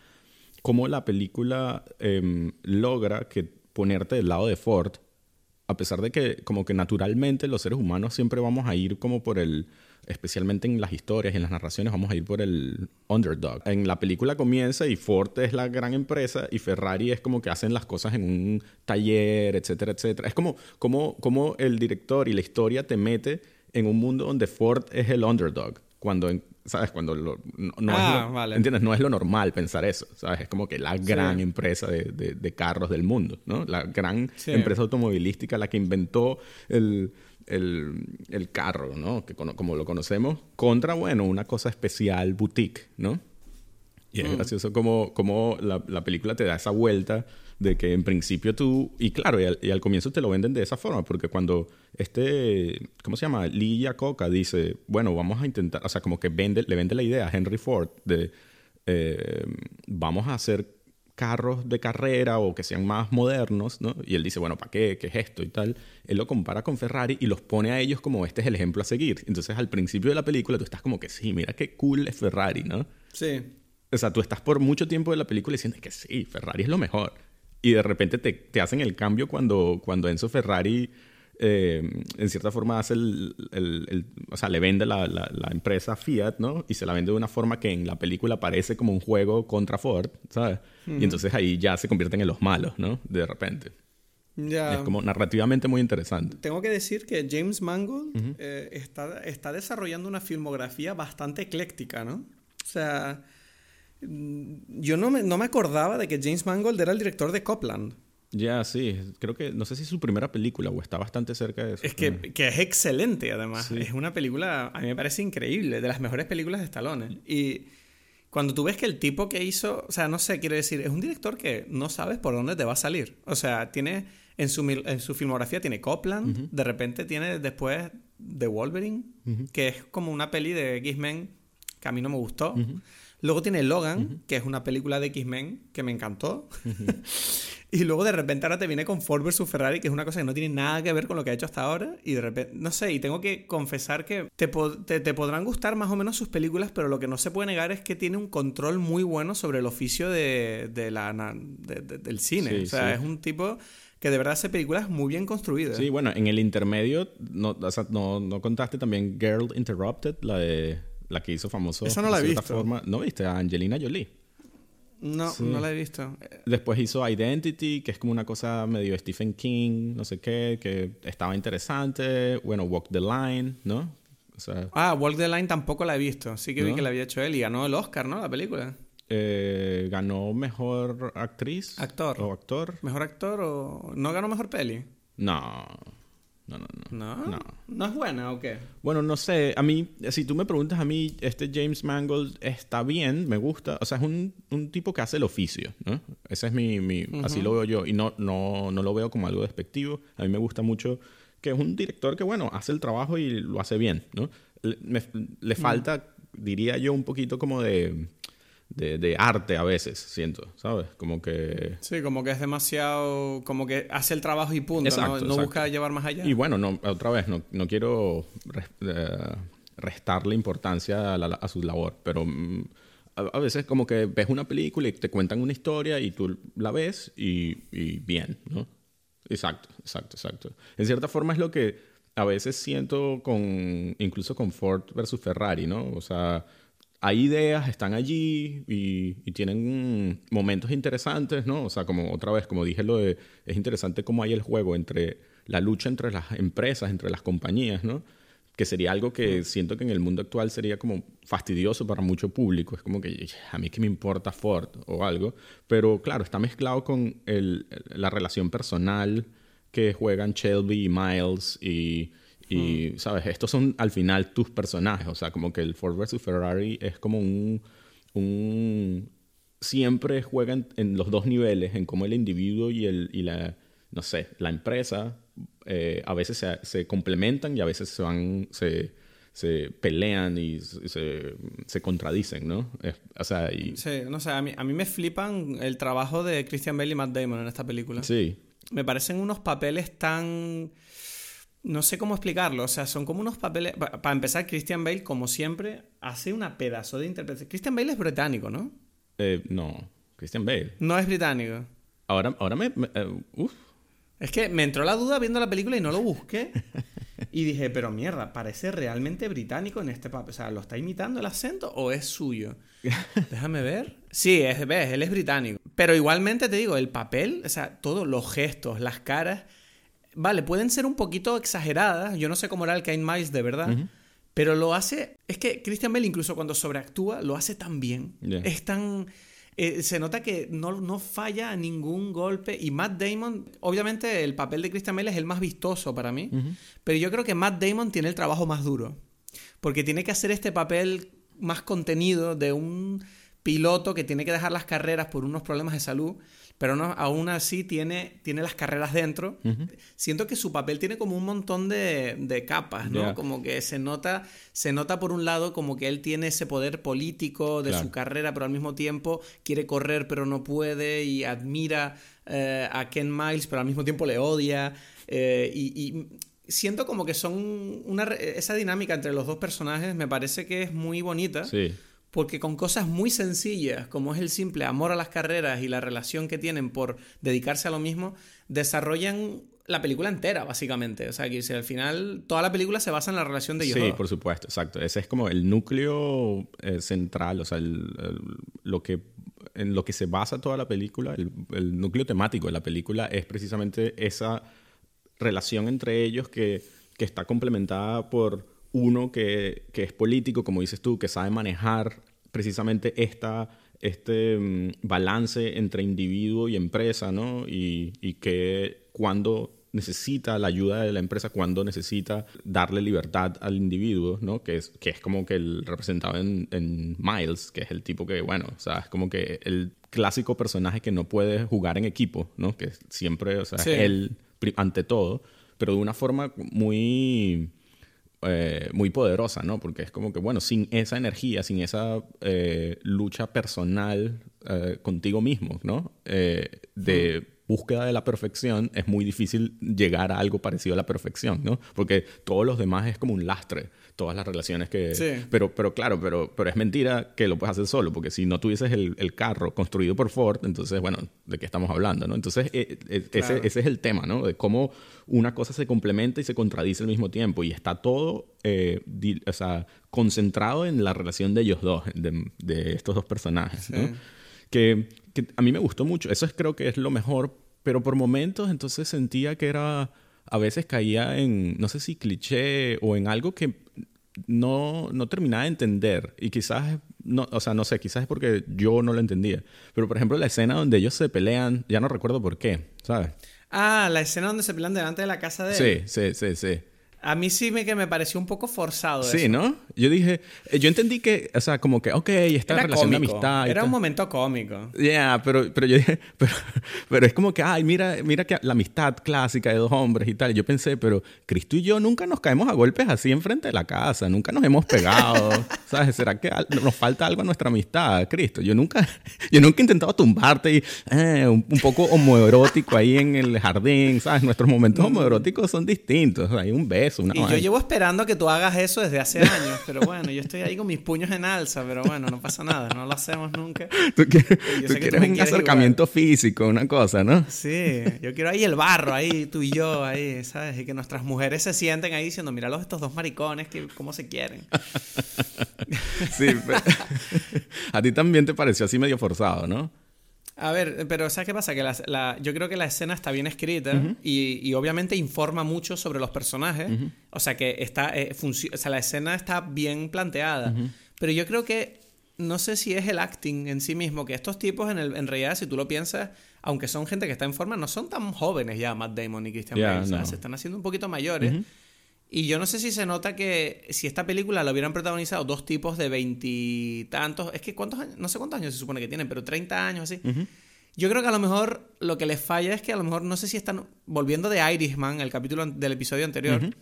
cómo la película em, logra que ponerte del lado de Ford, a pesar de que como que naturalmente los seres humanos siempre vamos a ir como por el, especialmente en las historias, en las narraciones, vamos a ir por el underdog. En la película comienza y Ford es la gran empresa y Ferrari es como que hacen las cosas en un taller, etcétera, etcétera. Es como, como, como el director y la historia te mete en un mundo donde Ford es el underdog. Cuando ¿sabes? Cuando no, ah, es lo, vale. ¿entiendes? No es lo normal pensar eso, ¿sabes? Es como que la gran empresa de, de, carros del mundo, ¿no? La gran empresa automovilística, la que inventó el, el, el carro, ¿no? Que como lo conocemos, contra, bueno, una cosa especial boutique, ¿no? Y es mm. gracioso como, como la, la película te da esa vuelta de que en principio tú, y claro, y al, comienzo te lo venden de esa forma, porque cuando este, ¿cómo se llama? Lee Iacocca dice, bueno, vamos a intentar, o sea, como que vende, le vende la idea a Henry Ford de, eh, vamos a hacer carros de carrera o que sean más modernos, ¿no? Y él dice, bueno, ¿para qué? ¿Qué es esto? Y tal. Él lo compara con Ferrari y los pone a ellos como este es el ejemplo a seguir. Entonces, al principio de la película tú estás como que sí, mira qué cool es Ferrari, ¿no? Sí. O sea, tú estás por mucho tiempo de la película diciendo que sí, Ferrari es lo mejor y de repente te, te, hacen el cambio cuando, cuando Enzo Ferrari eh, en cierta forma hace el, el, o sea, le vende la, la, empresa Fiat, ¿no? Y se la vende de una forma que en la película parece como un juego contra Ford, ¿sabes? Y entonces ahí ya se convierten en los malos, ¿no? De repente. Ya. Es como narrativamente muy interesante. Tengo que decir que James Mangold eh, está, está desarrollando una filmografía bastante ecléctica, ¿no? O sea, yo no me, no me acordaba de que James Mangold era el director de Copland. Ya, sí. Creo que, no sé si es su primera película o está bastante cerca de eso. Es que, que es excelente, además. Es una película, a mí me parece increíble, de las mejores películas de Stallone. Y cuando tú ves que el tipo que hizo, o sea, no sé, quiero decir, es un director que no sabes por dónde te va a salir. O sea, tiene, en su, en su filmografía tiene Copland, de repente tiene después The Wolverine, que es como una peli de X-Men que a mí no me gustó. Luego tiene Logan, que es una película de X-Men que me encantó. y luego de repente ahora te viene con Ford vs Ferrari, que es una cosa que no tiene nada que ver con lo que ha hecho hasta ahora. Y de repente, no sé, y tengo que confesar que te, te, podrán gustar más o menos sus películas, pero lo que no se puede negar es que tiene un control muy bueno sobre el oficio de, de la, del cine. o sea, es un tipo que de verdad hace películas muy bien construidas. Sí, bueno, en el intermedio, no, no, no contaste también Girl Interrupted, la de la que hizo famoso. Esa no la he visto. Forma. ¿No viste? A Angelina Jolie. No, no la he visto. Después hizo Identity, que es como una cosa medio Stephen King, no sé qué, que estaba interesante. Bueno, Walk the Line, ¿no? ah, Walk the Line tampoco la he visto. Sí que vi que la había hecho él y ganó el Oscar, ¿no? La película. Eh, ganó mejor actriz. Actor. O actor. Mejor actor o. ¿No ganó mejor peli? No. No, no, ¿No? no. No. ¿No es buena o qué? Bueno, no sé, a mí, si tú me preguntas a mí, este James Mangold está bien, me gusta, o sea, es un, un tipo que hace el oficio, ¿no? Ese es mi, mi así lo veo yo, y no, no, no lo veo como algo despectivo, a mí me gusta mucho que es un director que, bueno, hace el trabajo y lo hace bien, ¿no? Le, me- le falta, diría yo, un poquito como de, de, de arte a veces, siento, ¿sabes? Como que... Sí, como que es demasiado... Como que hace el trabajo y punto, Exacto, no, no exacto. busca llevar más allá. Y bueno, no, otra vez, no, no quiero eh, restarle importancia a, la- a su labor, pero mm, a, a veces como que ves una película y te cuentan una historia y tú la ves y, y bien, ¿no? Exacto, exacto, exacto. En cierta forma es lo que a veces siento con, incluso con Ford versus Ferrari, ¿no? O sea, hay ideas, están allí y, y tienen momentos interesantes, ¿no? O sea, como otra vez, como dije, lo de, es interesante cómo hay el juego entre la lucha entre las empresas, entre las compañías, ¿no? Que sería algo que siento que en el mundo actual sería como fastidioso para mucho público. Es como que a mí que me importa Ford o algo. Pero claro, está mezclado con el- la relación personal que juegan Shelby y Miles y, y, ¿sabes? Estos son al final tus personajes. O sea, como que el Ford versus Ferrari es como un... un siempre juegan en los dos niveles, en cómo el individuo y, el, y la, no sé, la empresa eh, a veces se, se complementan y a veces se van, se, se pelean y se, se- se contradicen, ¿no? Es- o sea, y, Sí, no sé, a mí, a mí me flipan el trabajo de Christian Bale y Matt Damon en esta película. sí, Me parecen unos papeles tan... No sé cómo explicarlo, o sea, son como unos papeles... pa- Para empezar, Christian Bale, como siempre, hace una pedazo de interpretación. Christian Bale es británico, ¿no? eh, no, Christian Bale. No es británico. Ahora, ahora me, me- eh, uf, Es que me entró la duda viendo la película y no lo busqué. Y dije, pero mierda, parece realmente británico en este papel. O sea, ¿lo está imitando el acento o es suyo? Déjame ver. Sí, es, ves, él es británico. Pero igualmente te digo, el papel, o sea, todos los gestos, las caras, vale, pueden ser un poquito exageradas. Yo no sé cómo era el Kane Miles de verdad. Pero lo hace. Es que Christian Bale, incluso cuando sobreactúa, lo hace tan bien. Es tan. eh, se nota que no, no falla a ningún golpe. Y Matt Damon, obviamente, el papel de Christian Bale es el más vistoso para mí. Pero yo creo que Matt Damon tiene el trabajo más duro. Porque tiene que hacer este papel más contenido de un piloto que tiene que dejar las carreras por unos problemas de salud, pero no, aún así tiene, tiene las carreras dentro. Siento que su papel tiene como un montón de, de capas, ¿no? Como que se nota, se nota por un lado como que él tiene ese poder político de Claro. su carrera, pero al mismo tiempo quiere correr pero no puede y admira eh, a Ken Miles, pero al mismo tiempo le odia. eh, y, y siento como que son una esa dinámica entre los dos personajes me parece que es muy bonita. sí. Porque con cosas muy sencillas, como es el simple amor a las carreras y la relación que tienen por dedicarse a lo mismo, desarrollan la película entera, básicamente. O sea, que si al final toda la película se basa en la relación de ellos. Sí, dos. por supuesto, exacto. Ese es como el núcleo eh, central, o sea, el- el- lo que, en lo que se basa toda la película, el, el núcleo temático de la película es precisamente esa relación entre ellos que, que está complementada por uno que, que es político, como dices tú, que sabe manejar precisamente esta, este mm, balance entre individuo y empresa, ¿no? Y, y que cuando necesita la ayuda de la empresa, cuando necesita darle libertad al individuo, ¿no? Que es, que es como que el representado en, en Miles, que es el tipo que, bueno, o sea, es como que el clásico personaje que no puede jugar en equipo, ¿no? Que siempre, o sea, Sí. él ante todo, pero de una forma muy eh, muy poderosa, ¿no? Porque es como que, bueno, sin esa energía, sin esa eh, lucha personal eh, contigo mismo, ¿no? De búsqueda de la perfección, es muy difícil llegar a algo parecido a la perfección, ¿no? Porque todos los demás es como un lastre, todas las relaciones que... Sí. Pero, pero claro, pero, pero es mentira que lo puedes hacer solo, porque si no tuvieses el, el carro construido por Ford, entonces, bueno, ¿de qué estamos hablando, no? Entonces, eh, eh, Claro. ese, ese es el tema, ¿no? De cómo una cosa se complementa y se contradice al mismo tiempo. Y está todo eh, di- o sea, concentrado en la relación de ellos dos, de, de estos dos personajes, ¿no? Sí. Que, que a mí me gustó mucho. Eso es, creo que es lo mejor. Pero por momentos entonces sentía que era... A veces caía en, no sé si cliché o en algo que no, no terminaba de entender. Y quizás, no, o sea, no sé, quizás es porque yo no lo entendía. Pero por ejemplo, la escena donde ellos se pelean, ya no recuerdo por qué, ¿sabes? Ah, la escena donde se pelean delante de la casa de él. Sí, sí, sí, sí. A mí sí me, que me pareció un poco forzado. Sí, eso. ¿no? Yo dije, eh, yo entendí que, o sea, como que, ok, esta Era relación cómico. de amistad. Era un momento cómico. Ya, pero, pero yo dije, pero, pero es como que, ay, mira, mira que la amistad clásica de dos hombres y tal. Yo pensé, pero Cristo y yo nunca nos caemos a golpes así enfrente de la casa, nunca nos hemos pegado, ¿sabes? ¿Será que nos falta algo a nuestra amistad, Cristo? Yo nunca, yo nunca he intentado tumbarte y eh, un, un poco homoerótico ahí en el jardín, ¿sabes? Nuestros momentos homoeróticos son distintos, hay un beso, una Y yo llevo esperando que tú hagas eso desde hace años, pero bueno, yo estoy ahí con mis puños en alza, pero bueno, no pasa nada, no lo hacemos nunca. Tú quieres, tú tú un quieres acercamiento físico, una cosa, ¿no? Sí, yo quiero ahí el barro, ahí tú y yo, ahí, ¿sabes? Y que nuestras mujeres se sienten ahí diciendo, míralos estos dos maricones, que cómo se quieren. Sí, pero- a ti también te pareció así medio forzado, ¿no? A ver, pero ¿sabes qué pasa? Que la, la- yo creo que la escena está bien escrita y, y obviamente informa mucho sobre los personajes. O sea, que está, eh, o sea, la escena está bien planteada. Pero yo creo que no sé si es el acting en sí mismo, que estos tipos en, el- en realidad, si tú lo piensas, aunque son gente que está en forma, no son tan jóvenes ya Matt Damon y Christian Ya, Bale. no. Se están haciendo un poquito mayores. Y yo no sé si se nota que si esta película la hubieran protagonizado dos tipos de veintitantos, es que cuántos años, no sé cuántos años se supone que tienen, pero 30 años así. Yo creo que a lo mejor lo que les falla es que a lo mejor no sé si están volviendo de Irishman, el capítulo del episodio anterior.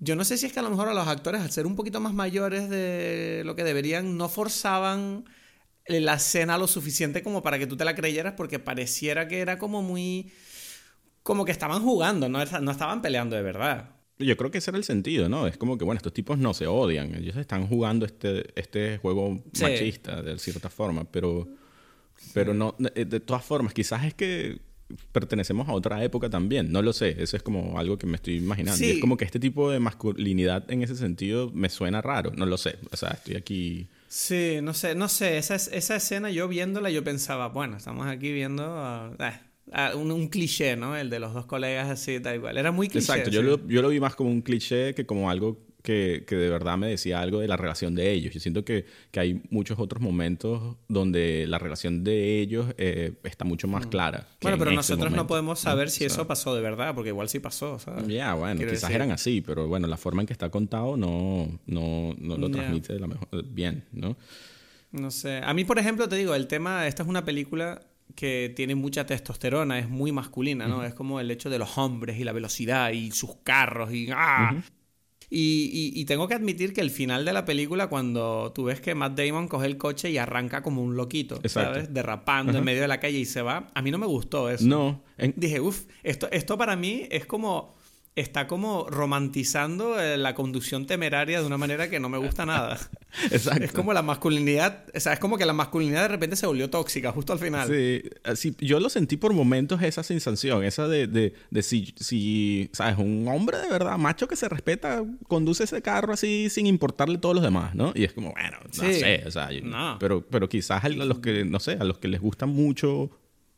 Yo no sé si es que a lo mejor a los actores al ser un poquito más mayores de lo que deberían no forzaban la escena lo suficiente como para que tú te la creyeras porque pareciera que era como muy como que estaban jugando, no, no estaban peleando de verdad. Yo creo que ese era el sentido, ¿no? Es como que, bueno, estos tipos no se odian. Ellos están jugando este, este juego Sí. machista, de cierta forma, pero, pero no, de, de todas formas, quizás es que pertenecemos a otra época también. No lo sé, eso es como algo que me estoy imaginando. Y Sí. es como que este tipo de masculinidad en ese sentido me suena raro. No lo sé. O sea, estoy aquí... Sí, no sé, no sé, esa, es- esa escena yo viéndola yo pensaba, bueno, estamos aquí viendo ah, ah, un, un cliché, ¿no? El de los dos colegas así, tal igual. Era muy cliché. Exacto, yo, lo, yo lo vi más como un cliché que como algo que, que de verdad me decía algo de la relación de ellos. Yo siento que, que hay muchos otros momentos donde la relación de ellos eh, está mucho más clara. Mm. Bueno, en pero este nosotros no podemos saber ¿no? si O sea, eso pasó de verdad, porque igual sí pasó, ¿sabes? Ya, bueno, Quiero quizás decir- eran así, pero bueno, la forma en que está contado no, no, no lo transmite de la mejor, bien, ¿no? No sé. A mí, por ejemplo, te digo, el tema, esta es una película que tiene mucha testosterona, es muy masculina, ¿no? Es como el hecho de los hombres y la velocidad y sus carros y ¡ah! Y, y- y tengo que admitir que el final de la película, cuando tú ves que Matt Damon coge el coche y arranca como un loquito, Exacto. ¿sabes? Derrapando en medio de la calle y se va, a mí no me gustó eso. No, en- Dije, uff, esto, esto para mí es como. Está como romantizando eh, la conducción temeraria de una manera que no me gusta nada. exacto. Es como la masculinidad, o sea, es como que la masculinidad de repente se volvió tóxica justo al final. Sí, así, yo lo sentí por momentos esa sensación, esa de, de, de si, si, ¿sabes? Un hombre de verdad, macho que se respeta, conduce ese carro así sin importarle todos los demás, ¿no? Y es como, bueno, no Sí. sé, o sea, yo- No. pero, pero quizás a los que, no sé, a los que les gusta mucho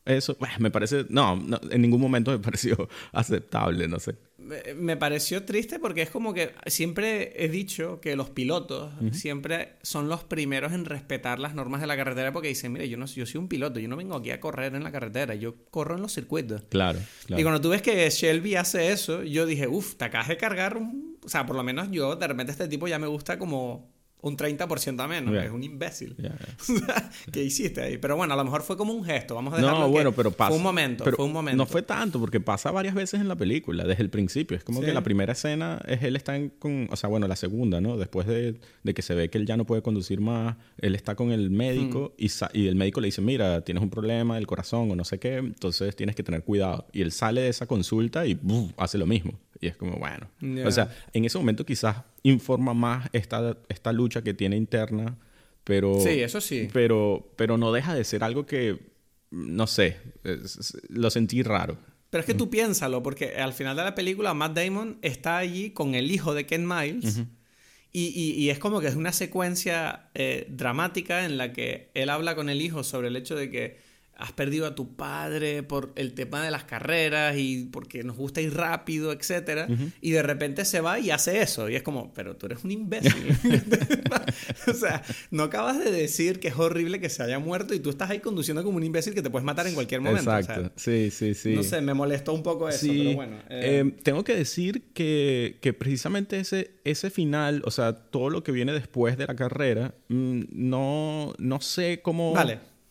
eso, me parece, no, no, en ningún momento me pareció aceptable, no sé. Me- Me pareció triste porque es como que siempre he dicho que los pilotos siempre son los primeros en respetar las normas de la carretera porque dicen, mire, yo no yo soy un piloto, yo no vengo aquí a correr en la carretera, yo corro en los circuitos. Claro, claro. Y cuando tú ves que Shelby hace eso, yo dije, uff, te acabas de cargar un... O sea, por lo menos yo, de repente este tipo ya me gusta como un 30% a menos, es un imbécil. Sea, ¿Qué hiciste ahí? Pero bueno, a lo mejor fue como un gesto, vamos a dejarlo No, que bueno, pero pasa. Fue un momento, pero fue un momento. No fue tanto, porque pasa varias veces en la película, desde el principio. Es como Sí. que la primera escena es él está en- con. O sea, bueno, la segunda, ¿no? Después de, de que se ve que él ya no puede conducir más, él está con el médico y, sa- y el médico le dice: Mira, tienes un problema del corazón o no sé qué, entonces tienes que tener cuidado. Y él sale de esa consulta y ¡buf! hace lo mismo. Y es como, bueno. O sea, en ese momento quizás informa más esta, esta lucha que tiene interna, pero. Sí, eso sí. Pero, pero no deja de ser algo que, no sé, es- lo sentí raro. Pero es que tú piénsalo, porque al final de la película Matt Damon está allí con el hijo de Ken Miles. y, y- y es como que es una secuencia eh, dramática en la que él habla con el hijo sobre el hecho de que has perdido a tu padre por el tema de las carreras y porque nos gusta ir rápido, etcétera, y de repente se va y hace eso y es como, pero tú eres un imbécil. o sea, no acabas de decir que es horrible que se haya muerto y tú estás ahí conduciendo como un imbécil que te puedes matar en cualquier momento. Exacto. sí, sí, sí. No sé, me molestó un poco eso, pero bueno. Eh, eh, tengo que decir que, que, precisamente ese, ese final, o sea, todo lo que viene después de la carrera, mm, no, no sé cómo,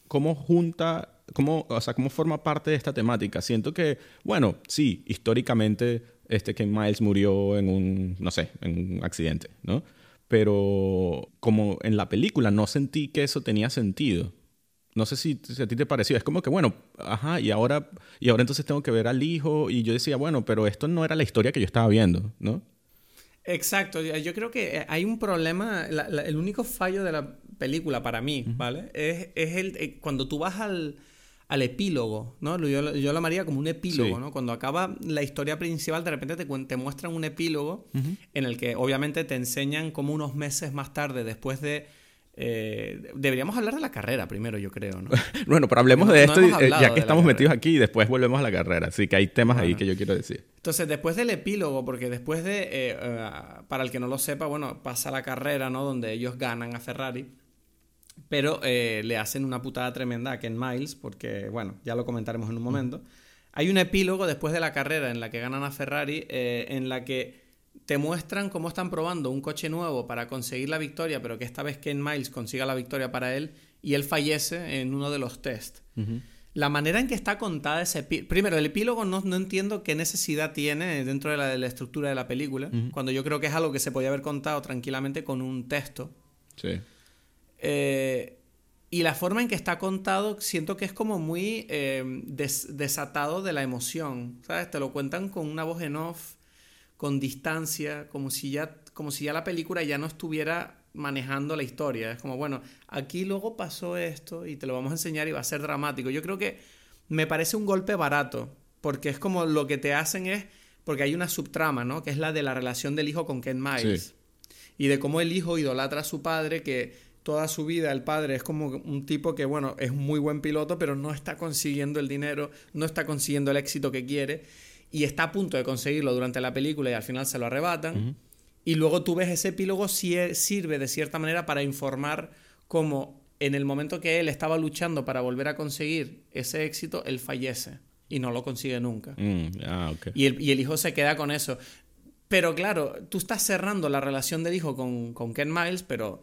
cómo junta cómo, o sea, cómo forma parte de esta temática. Siento que, bueno, sí, históricamente este Ken Miles murió en un, no sé, en un accidente, ¿no? Pero como en la película no sentí que eso tenía sentido. No sé si, a ti te pareció. Es como que, bueno, ajá, y ahora, y ahora entonces tengo que ver al hijo. Y yo decía, bueno, pero esto no era la historia que yo estaba viendo, ¿no? Exacto. Yo creo que eh, hay un problema. el único fallo de la película para mí, ¿vale? Es, es el, eh, cuando tú vas al al epílogo, ¿no? Yo, yo lo llamaría como un epílogo, ¿no? Cuando acaba la historia principal, de repente te, te muestran un epílogo en el que obviamente te enseñan como unos meses más tarde, después de... Eh, deberíamos hablar de la carrera primero, yo creo, ¿no? bueno, pero hablemos de esto eh, ya que estamos metidos aquí y después volvemos a la carrera. Así que hay temas ahí que yo quiero decir. Entonces, después del epílogo, porque después de, eh, para el que no lo sepa, bueno, pasa la carrera, ¿no? Donde ellos ganan a Ferrari. Pero eh, le hacen una putada tremenda a Ken Miles, porque, bueno, ya lo comentaremos en un momento. Hay un epílogo después de la carrera en la que ganan a Ferrari, eh, en la que te muestran cómo están probando un coche nuevo para conseguir la victoria, pero que esta vez Ken Miles consiga la victoria para él y él fallece en uno de los test. La manera en que está contada ese epílogo... Primero, el epílogo no, no, entiendo qué necesidad tiene dentro de la, de la estructura de la película, cuando yo creo que es algo que se podía haber contado tranquilamente con un texto. Sí. Eh, y la forma en que está contado siento que es como muy eh, desatado de la emoción, ¿sabes? Te lo cuentan con una voz en off, con distancia, como si ya, como si ya la película ya no estuviera manejando la historia. Es como, bueno, aquí luego pasó esto y te lo vamos a enseñar y va a ser dramático. Yo creo que me parece un golpe barato, porque es como lo que te hacen es, porque hay una subtrama, ¿no? Que es la de la relación del hijo con Ken Miles. Y de cómo el hijo idolatra a su padre, que toda su vida el padre es como un tipo que, bueno, es muy buen piloto, pero no está consiguiendo el dinero, no está consiguiendo el éxito que quiere y está a punto de conseguirlo durante la película y al final se lo arrebatan. Y luego tú ves ese epílogo si sirve de cierta manera para informar cómo en el momento que él estaba luchando para volver a conseguir ese éxito, él fallece y no lo consigue nunca. Mm, ah, y, el, y, el, hijo se queda con eso. Pero claro, tú estás cerrando la relación del hijo con, con Ken Miles, pero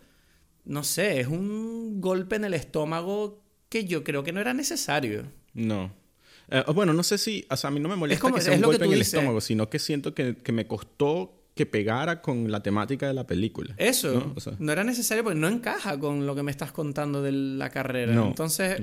no sé, es un golpe en el estómago que yo creo que no era necesario. No. Eh, bueno, no sé si, o sea, a mí no me molesta que sea un golpe en el estómago, sino que siento que, me costó que pegara con la temática de la película. Eso, no, era necesario porque no encaja con lo que me estás contando de la carrera. Entonces,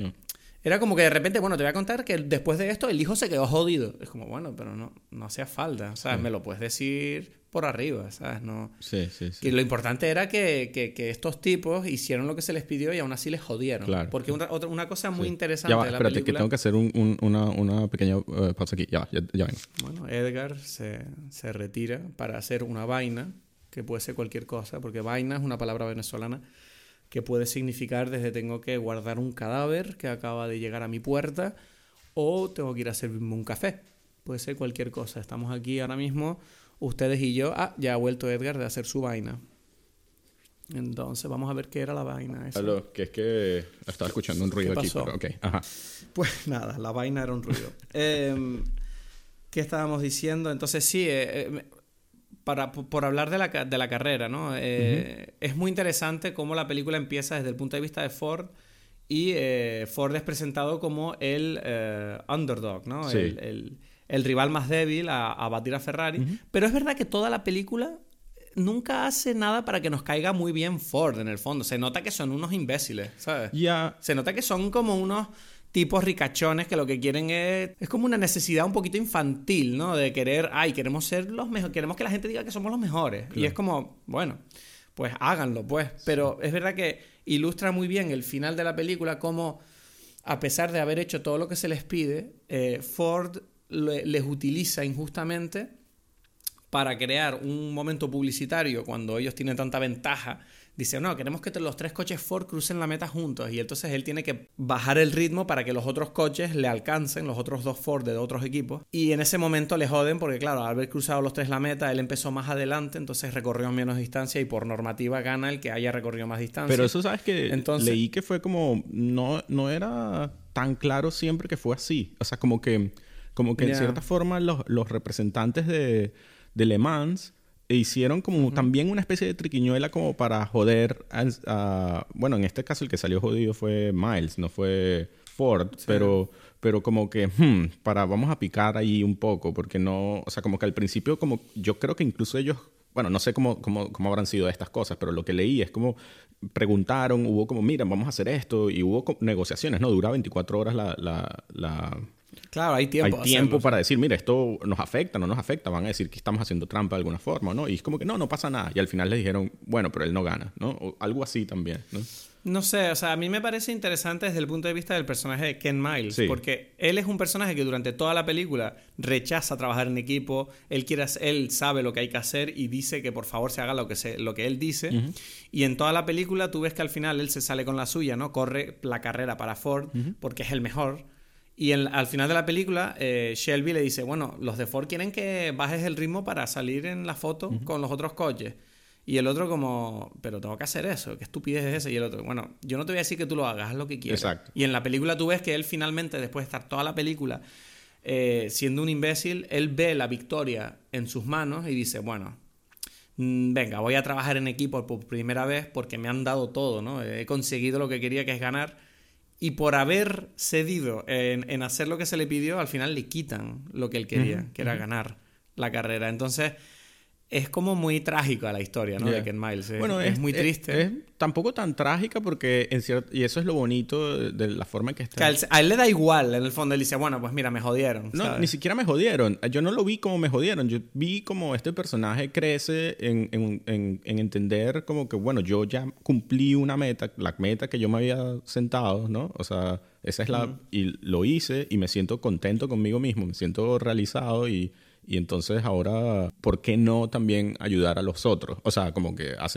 era como que de repente, bueno, te voy a contar que después de esto el hijo se quedó jodido. Es como, bueno, pero no, no hacía falta. O sea, me lo puedes decir por arriba, ¿sabes? No... Sí, sí, sí. Y lo importante era que, que, estos tipos hicieron lo que se les pidió y aún así les jodieron. Claro. Porque una, otra, una cosa muy interesante ya de la espérate, que tengo que hacer un, una, una, pequeña eh, pausa aquí. Ya, ya, ya vengo. Bueno, Edgar se, se retira para hacer una vaina, que puede ser cualquier cosa, porque vaina es una palabra venezolana que puede significar desde tengo que guardar un cadáver que acaba de llegar a mi puerta o tengo que ir a servirme un café. Puede ser cualquier cosa. Estamos aquí ahora mismo ustedes y yo. Ah, ya ha vuelto Edgar de hacer su vaina. Entonces, vamos a ver qué era la vaina. Esa. que es que estaba escuchando un ruido aquí. Ajá. Pues nada, la vaina era un ruido. Em, ¿Qué estábamos diciendo? Entonces, sí, eh, eh, para, por hablar de la, de la carrera, ¿no? Eh, es muy interesante cómo la película empieza desde el punto de vista de Ford y Ford es presentado como el underdog, ¿no? Sí. el el rival más débil a, batir a Ferrari. Pero es verdad que toda la película nunca hace nada para que nos caiga muy bien Ford en el fondo. Se nota que son unos imbéciles, ¿sabes? Ya. Se nota que son como unos tipos ricachones que lo que quieren es es como una necesidad un poquito infantil, ¿no? De querer, ay, queremos ser los mejores, queremos que la gente diga que somos los mejores. Y es como, bueno, pues háganlo, pues. Pero es verdad que ilustra muy bien el final de la película como a pesar de haber hecho todo lo que se les pide, eh, Ford les utiliza injustamente para crear un momento publicitario cuando ellos tienen tanta ventaja dice, no, queremos que los tres coches Ford crucen la meta juntos. Y entonces él tiene que bajar el ritmo para que los otros coches le alcancen, los otros dos Ford de otros equipos. Y en ese momento le joden porque, claro, al haber cruzado los tres la meta, él empezó más adelante, entonces recorrió menos distancia y por normativa gana el que haya recorrido más distancia. Pero eso, ¿sabes que entonces, Leí que fue como, no, no era tan claro siempre que fue así. O sea, como que, como que en cierta forma los, los representantes de, de Le Mans hicieron como también una especie de triquiñuela como para joder a, bueno en este caso el que salió jodido fue Miles no fue Ford pero pero como que hmm, para vamos a picar ahí un poco porque no o sea como que al principio como yo creo que incluso ellos bueno, no sé cómo, cómo, cómo, habrán sido estas cosas, pero lo que leí es como preguntaron, hubo como, mira, vamos a hacer esto, y hubo negociaciones, ¿no? Dura 24 horas la, la, Claro, hay tiempo. Hay tiempo para decir, mira, esto nos afecta, no nos afecta. Van a decir que estamos haciendo trampa de alguna forma, ¿no? Y es como que no, no pasa nada. Y al final le dijeron, bueno, pero él no gana, ¿no? O algo así también, ¿no? No sé, o sea, a mí me parece interesante desde el punto de vista del personaje de Ken Miles, porque él es un personaje que durante toda la película rechaza trabajar en equipo, él quiere, él sabe lo que hay que hacer y dice que por favor se haga lo que, se, lo que él dice, y en toda la película tú ves que al final él se sale con la suya, ¿no? Corre la carrera para Ford porque es el mejor y al final de la película, eh, Shelby le dice, bueno, los de Ford quieren que bajes el ritmo para salir en la foto con los otros coches. Y el otro como, pero tengo que hacer eso, qué estupidez es esa. Y el otro, bueno, yo no te voy a decir que tú lo hagas, haz lo que quieras. Exacto. Y en la película tú ves que él finalmente, después de estar toda la película eh, siendo un imbécil, él ve la victoria en sus manos y dice, bueno, mm, venga, voy a trabajar en equipo por primera vez porque me han dado todo, ¿no? He conseguido lo que quería, que es ganar y por haber cedido en, hacer lo que se le pidió, al final le quitan lo que él quería, que era ganar la carrera. Entonces, es como muy trágica la historia, ¿no? De Ken Miles. bueno, es, muy triste. Es, tampoco tan trágica porque, en cierto, y eso es lo bonito de, la forma en que está. a, él, le da igual, en el fondo. Él dice, bueno, pues mira, me jodieron. No, ni siquiera me jodieron. Yo no lo vi como me jodieron. Yo vi como este personaje crece en, en, en, en entender como que, bueno, yo ya cumplí una meta, la meta que yo me había sentado, ¿no? O sea, esa es la... Y lo hice y me siento contento conmigo mismo, me siento realizado y y entonces ahora, ¿por qué no también ayudar a los otros? O sea, como que a,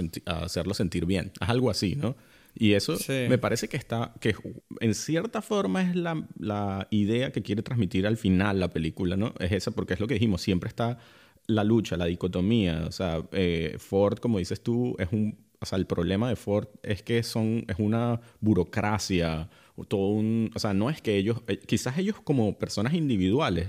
hacerlos sentir bien. Es algo así, ¿no? Y eso me parece que está, que en cierta forma es la, la, idea que quiere transmitir al final la película, ¿no? Es esa, porque es lo que dijimos, siempre está la lucha, la dicotomía. O sea, eh, Ford, como dices tú, es un, o sea, el problema de Ford es que son, es una burocracia, todo un, o sea, no es que ellos, eh, quizás ellos como personas individuales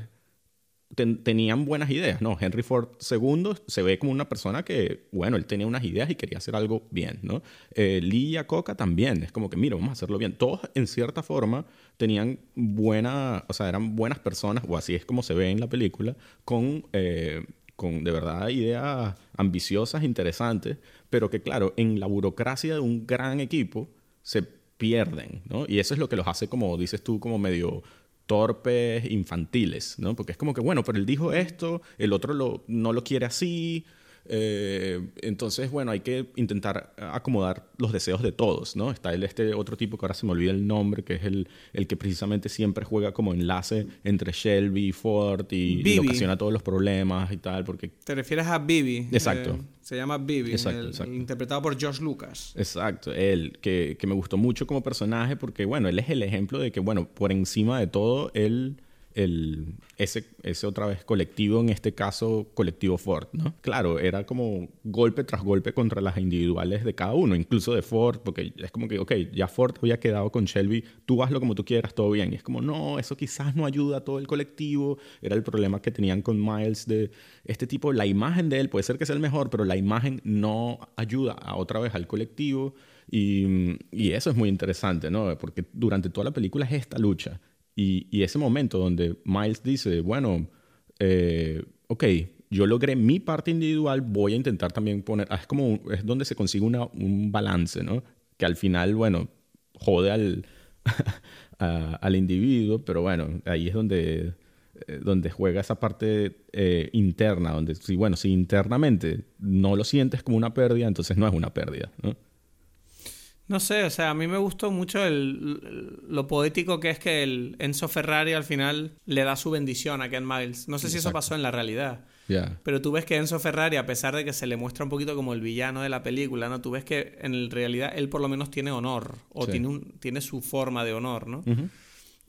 tenían buenas ideas, ¿no? Henry Ford II se ve como una persona que, bueno, él tenía unas ideas y quería hacer algo bien, ¿no? Eh, Lee Coca también, es como que, mira, vamos a hacerlo bien. Todos, en cierta forma, tenían buena, o sea, eran buenas personas, o así es como se ve en la película, con, eh, con de verdad ideas ambiciosas, interesantes, pero que, claro, en la burocracia de un gran equipo se pierden, ¿no? Y eso es lo que los hace, como dices tú, como medio torpes, infantiles, ¿no? Porque es como que, bueno, pero él dijo esto, el otro lo, no lo quiere así, eh, entonces, bueno, hay que intentar acomodar los deseos de todos, ¿no? Está el, este otro tipo que ahora se me olvida el nombre, que es el, el que precisamente siempre juega como enlace entre Shelby y Ford y, y ocasiona todos los problemas y tal, porque... Te refieres a Bibi. Exacto. Eh, se llama Bibi, interpretado por George Lucas. Exacto, él, que, que me gustó mucho como personaje porque, bueno, él es el ejemplo de que, bueno, por encima de todo, él el, ese, ese otra vez colectivo, en este caso colectivo Ford, ¿no? Claro, era como golpe tras golpe contra las individuales de cada uno, incluso de Ford, porque es como que, ok, ya Ford había quedado con Shelby, tú hazlo como tú quieras, todo bien. Y es como, no, eso quizás no ayuda a todo el colectivo. Era el problema que tenían con Miles de este tipo, la imagen de él puede ser que sea el mejor, pero la imagen no ayuda a otra vez al colectivo. Y, y eso es muy interesante, ¿no? Porque durante toda la película es esta lucha y, ese momento donde Miles dice, bueno, eh, ok, yo logré mi parte individual, voy a intentar también poner, ah, es como, es donde se consigue una, un balance, ¿no? Que al final, bueno, jode al, al individuo, pero bueno, ahí es donde, eh, donde juega esa parte eh, interna, donde, si, bueno, si internamente no lo sientes como una pérdida, entonces no es una pérdida, ¿no? No sé, o sea, a mí me gustó mucho el, lo poético que es que el Enzo Ferrari al final le da su bendición a Ken Miles. No sé si eso pasó en la realidad. Pero tú ves que Enzo Ferrari, a pesar de que se le muestra un poquito como el villano de la película, ¿no? Tú ves que en realidad él por lo menos tiene honor, o Sí. tiene, un, tiene su forma de honor, ¿no?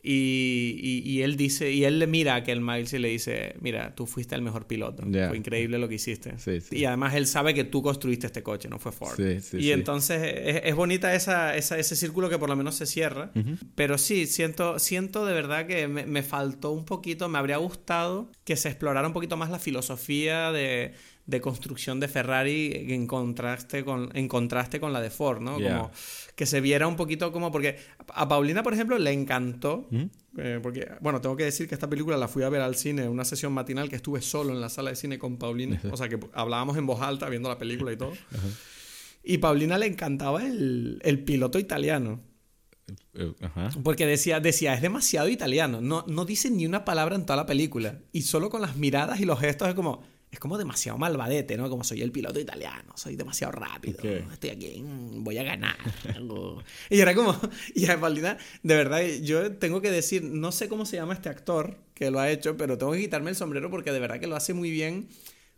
Y, y- y él dice, y él le mira a aquel Miles y le dice, mira, tú fuiste el mejor piloto. Fue increíble lo que hiciste. Sí, sí. Y además él sabe que tú construiste este coche, no fue Ford. Sí, y entonces es, es bonita esa, esa- ese círculo que por lo menos se cierra. Pero sí, siento, siento de verdad que me, me faltó un poquito, me habría gustado que se explorara un poquito más la filosofía de, de construcción de Ferrari en contraste con, en contraste con la de Ford, ¿no? Yeah. Como que se viera un poquito como... Porque a Paulina, por ejemplo, le encantó... Ujú. eh, porque, bueno, tengo que decir que esta película la fui a ver al cine, una sesión matinal que estuve solo en la sala de cine con Paulina. O sea, que hablábamos en voz alta viendo la película y todo. Y Paulina le encantaba el, el piloto italiano. Ajá. Porque decía, decía, es demasiado italiano. No, no dice ni una palabra en toda la película. Y solo con las miradas y los gestos es como, es como demasiado malvadete, ¿no? Como soy el piloto italiano, soy demasiado rápido, Ok. estoy aquí, mm, voy a ganar. algo". y era como, y a Paulina, de verdad, yo tengo que decir, no sé cómo se llama este actor que lo ha hecho, pero tengo que quitarme el sombrero porque de verdad que lo hace muy bien.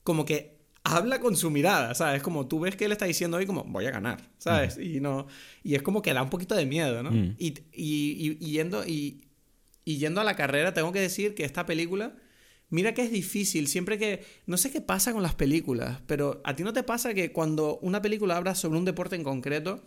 Como que habla con su mirada, ¿sabes? Como tú ves que él está diciendo hoy como, voy a ganar, ¿sabes? Y no y es como que da un poquito de miedo, ¿no? Mm. Y, y- y- y yendo, y, y yendo a la carrera, tengo que decir que esta película, mira que es difícil, siempre que, no sé qué pasa con las películas, pero a ti no te pasa que cuando una película habla sobre un deporte en concreto,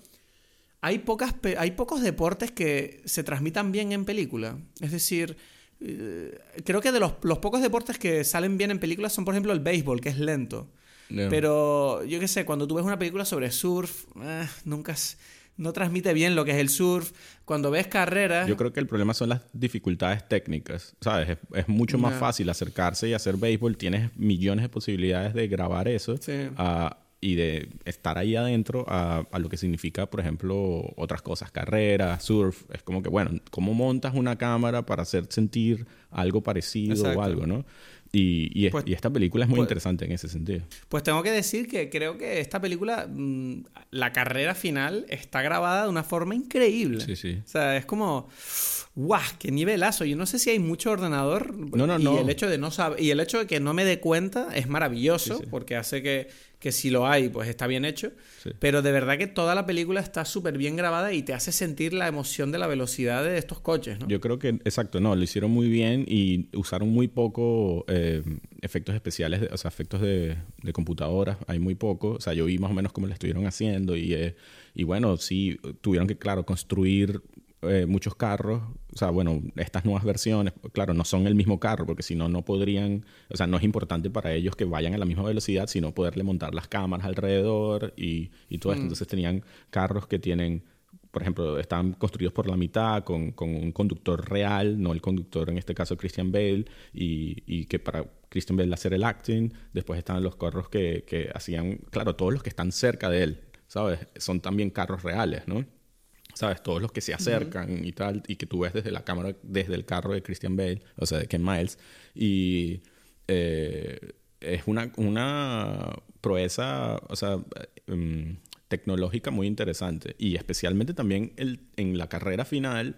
hay, pocas, hay pocos deportes que se transmitan bien en película. Es decir, eh, creo que de los, los pocos deportes que salen bien en películas son, por ejemplo, el béisbol, que es lento. No. Pero yo qué sé, cuando tú ves una película sobre surf, eh, nunca es- no transmite bien lo que es el surf. Cuando ves carreras, Yo creo que el problema son las dificultades técnicas, ¿sabes? Es, es mucho más fácil acercarse y hacer béisbol. Tienes millones de posibilidades de grabar eso Sí. ah, y de estar ahí adentro a, a lo que significa, por ejemplo, otras cosas, carreras, surf. Es como que, bueno, ¿cómo montas una cámara para hacer sentir algo parecido Exacto. o algo, no? Y, y es- Pues- y esta película es muy pues- interesante en ese sentido. Pues tengo que decir que creo que esta película, mm, la carrera final está grabada de una forma increíble. Sí, sí. O sea, es como, ¡guau! ¡Qué nivelazo! Yo no sé si hay mucho ordenador. No, no, y no. El hecho de no saber, y el hecho de que no me dé cuenta es maravilloso, Sí, sí. porque hace que, que si lo hay, pues está bien hecho. Sí. Pero de verdad que toda la película está súper bien grabada y te hace sentir la emoción de la velocidad de estos coches, ¿no? Yo creo que, exacto, no, lo hicieron muy bien y usaron muy poco eh, efectos especiales, o sea, efectos de, de computadoras, hay muy poco. O sea, yo vi más o menos cómo lo estuvieron haciendo y, eh, y bueno, sí, tuvieron que, claro, construir eh, muchos carros. O sea, bueno, estas nuevas versiones, claro, no son el mismo carro, porque si no, no podrían, o sea, no es importante para ellos que vayan a la misma velocidad, sino poderle montar las cámaras alrededor y, y todo esto. Entonces tenían carros que tienen por ejemplo, están construidos por la mitad con, con un conductor real, no el conductor, en este caso Christian Bale, y, y que para Christian Bale hacer el acting, después están los carros que, que hacían, claro, todos los que están cerca de él, ¿sabes? Son también carros reales, ¿no? ¿Sabes? Todos los que se acercan y tal, y que tú ves desde la cámara, desde el carro de Christian Bale, o sea, de Ken Miles, y eh, es una, una proeza, o sea, em, tecnológica muy interesante. Y especialmente también el, en la carrera final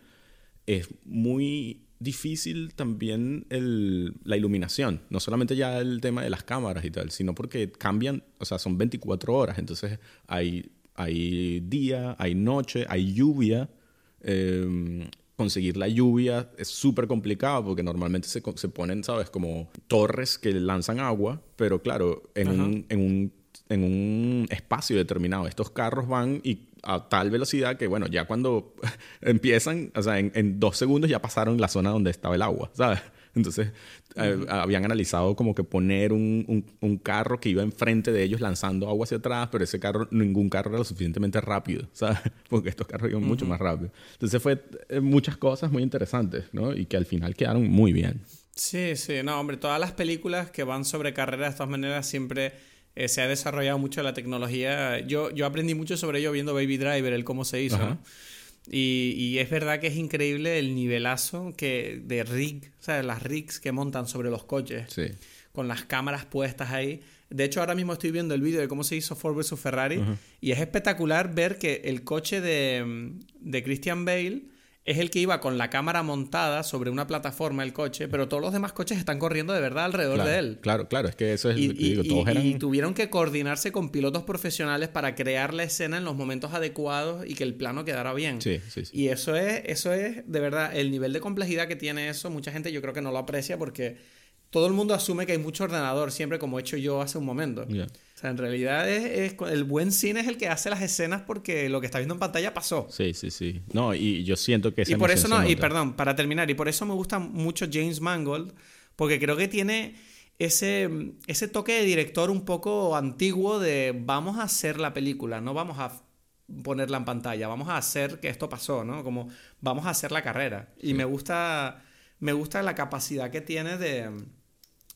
es muy difícil también el, la iluminación. No solamente ya el tema de las cámaras y tal, sino porque cambian, o sea, son 24 horas. Entonces hay, hay día, hay noche, hay lluvia. Eh, conseguir la lluvia es súper complicado porque normalmente se, se ponen, ¿sabes? Como torres que lanzan agua, pero claro, en un, en un en un espacio determinado. Estos carros van y a tal velocidad que, bueno, ya cuando empiezan, o sea, en, en dos segundos ya pasaron la zona donde estaba el agua, ¿sabes? Entonces, eh, habían analizado como que poner un, un- un carro que iba enfrente de ellos lanzando agua hacia atrás, pero ese carro, ningún carro era lo suficientemente rápido, ¿sabes? Porque estos carros iban mucho más rápido. Entonces fue eh, muchas cosas muy interesantes, ¿no? Y que al final quedaron muy bien. Sí, sí, no, hombre, todas las películas que van sobre carreras de todas maneras siempre eh, se ha desarrollado mucho la tecnología. Yo, yo aprendí mucho sobre ello viendo Baby Driver, el cómo se hizo, Ajá. ¿no? Y, y es verdad que es increíble el nivelazo que de rig, o sea, las rigs que montan sobre los coches, Sí. con las cámaras puestas ahí. De hecho, ahora mismo estoy viendo el vídeo de cómo se hizo Ford vs Ferrari y es espectacular ver que el coche de, de Christian Bale es el que iba con la cámara montada sobre una plataforma el coche, pero todos los demás coches están corriendo de verdad alrededor de él. Claro, claro, es que eso es... Y, digo, todos eran... y, tuvieron que coordinarse con pilotos profesionales para crear la escena en los momentos adecuados y que el plano quedara bien. Sí, sí, sí. Y eso es, eso es, de verdad, el nivel de complejidad que tiene eso, mucha gente yo creo que no lo aprecia porque todo el mundo asume que hay mucho ordenador, siempre como he hecho yo hace un momento. Sea, en realidad es, el buen cine es el que hace las escenas porque lo que está viendo en pantalla pasó. Sí, sí, sí. No, y yo siento que... Y por eso no, y perdón, para terminar, y por eso me gusta mucho James Mangold, porque creo que tiene ese, ese toque de director un poco antiguo de vamos a hacer la película, no vamos a ponerla en pantalla, vamos a hacer que esto pasó, ¿no? Como vamos a hacer la carrera. Y me gusta, me gusta la capacidad que tiene de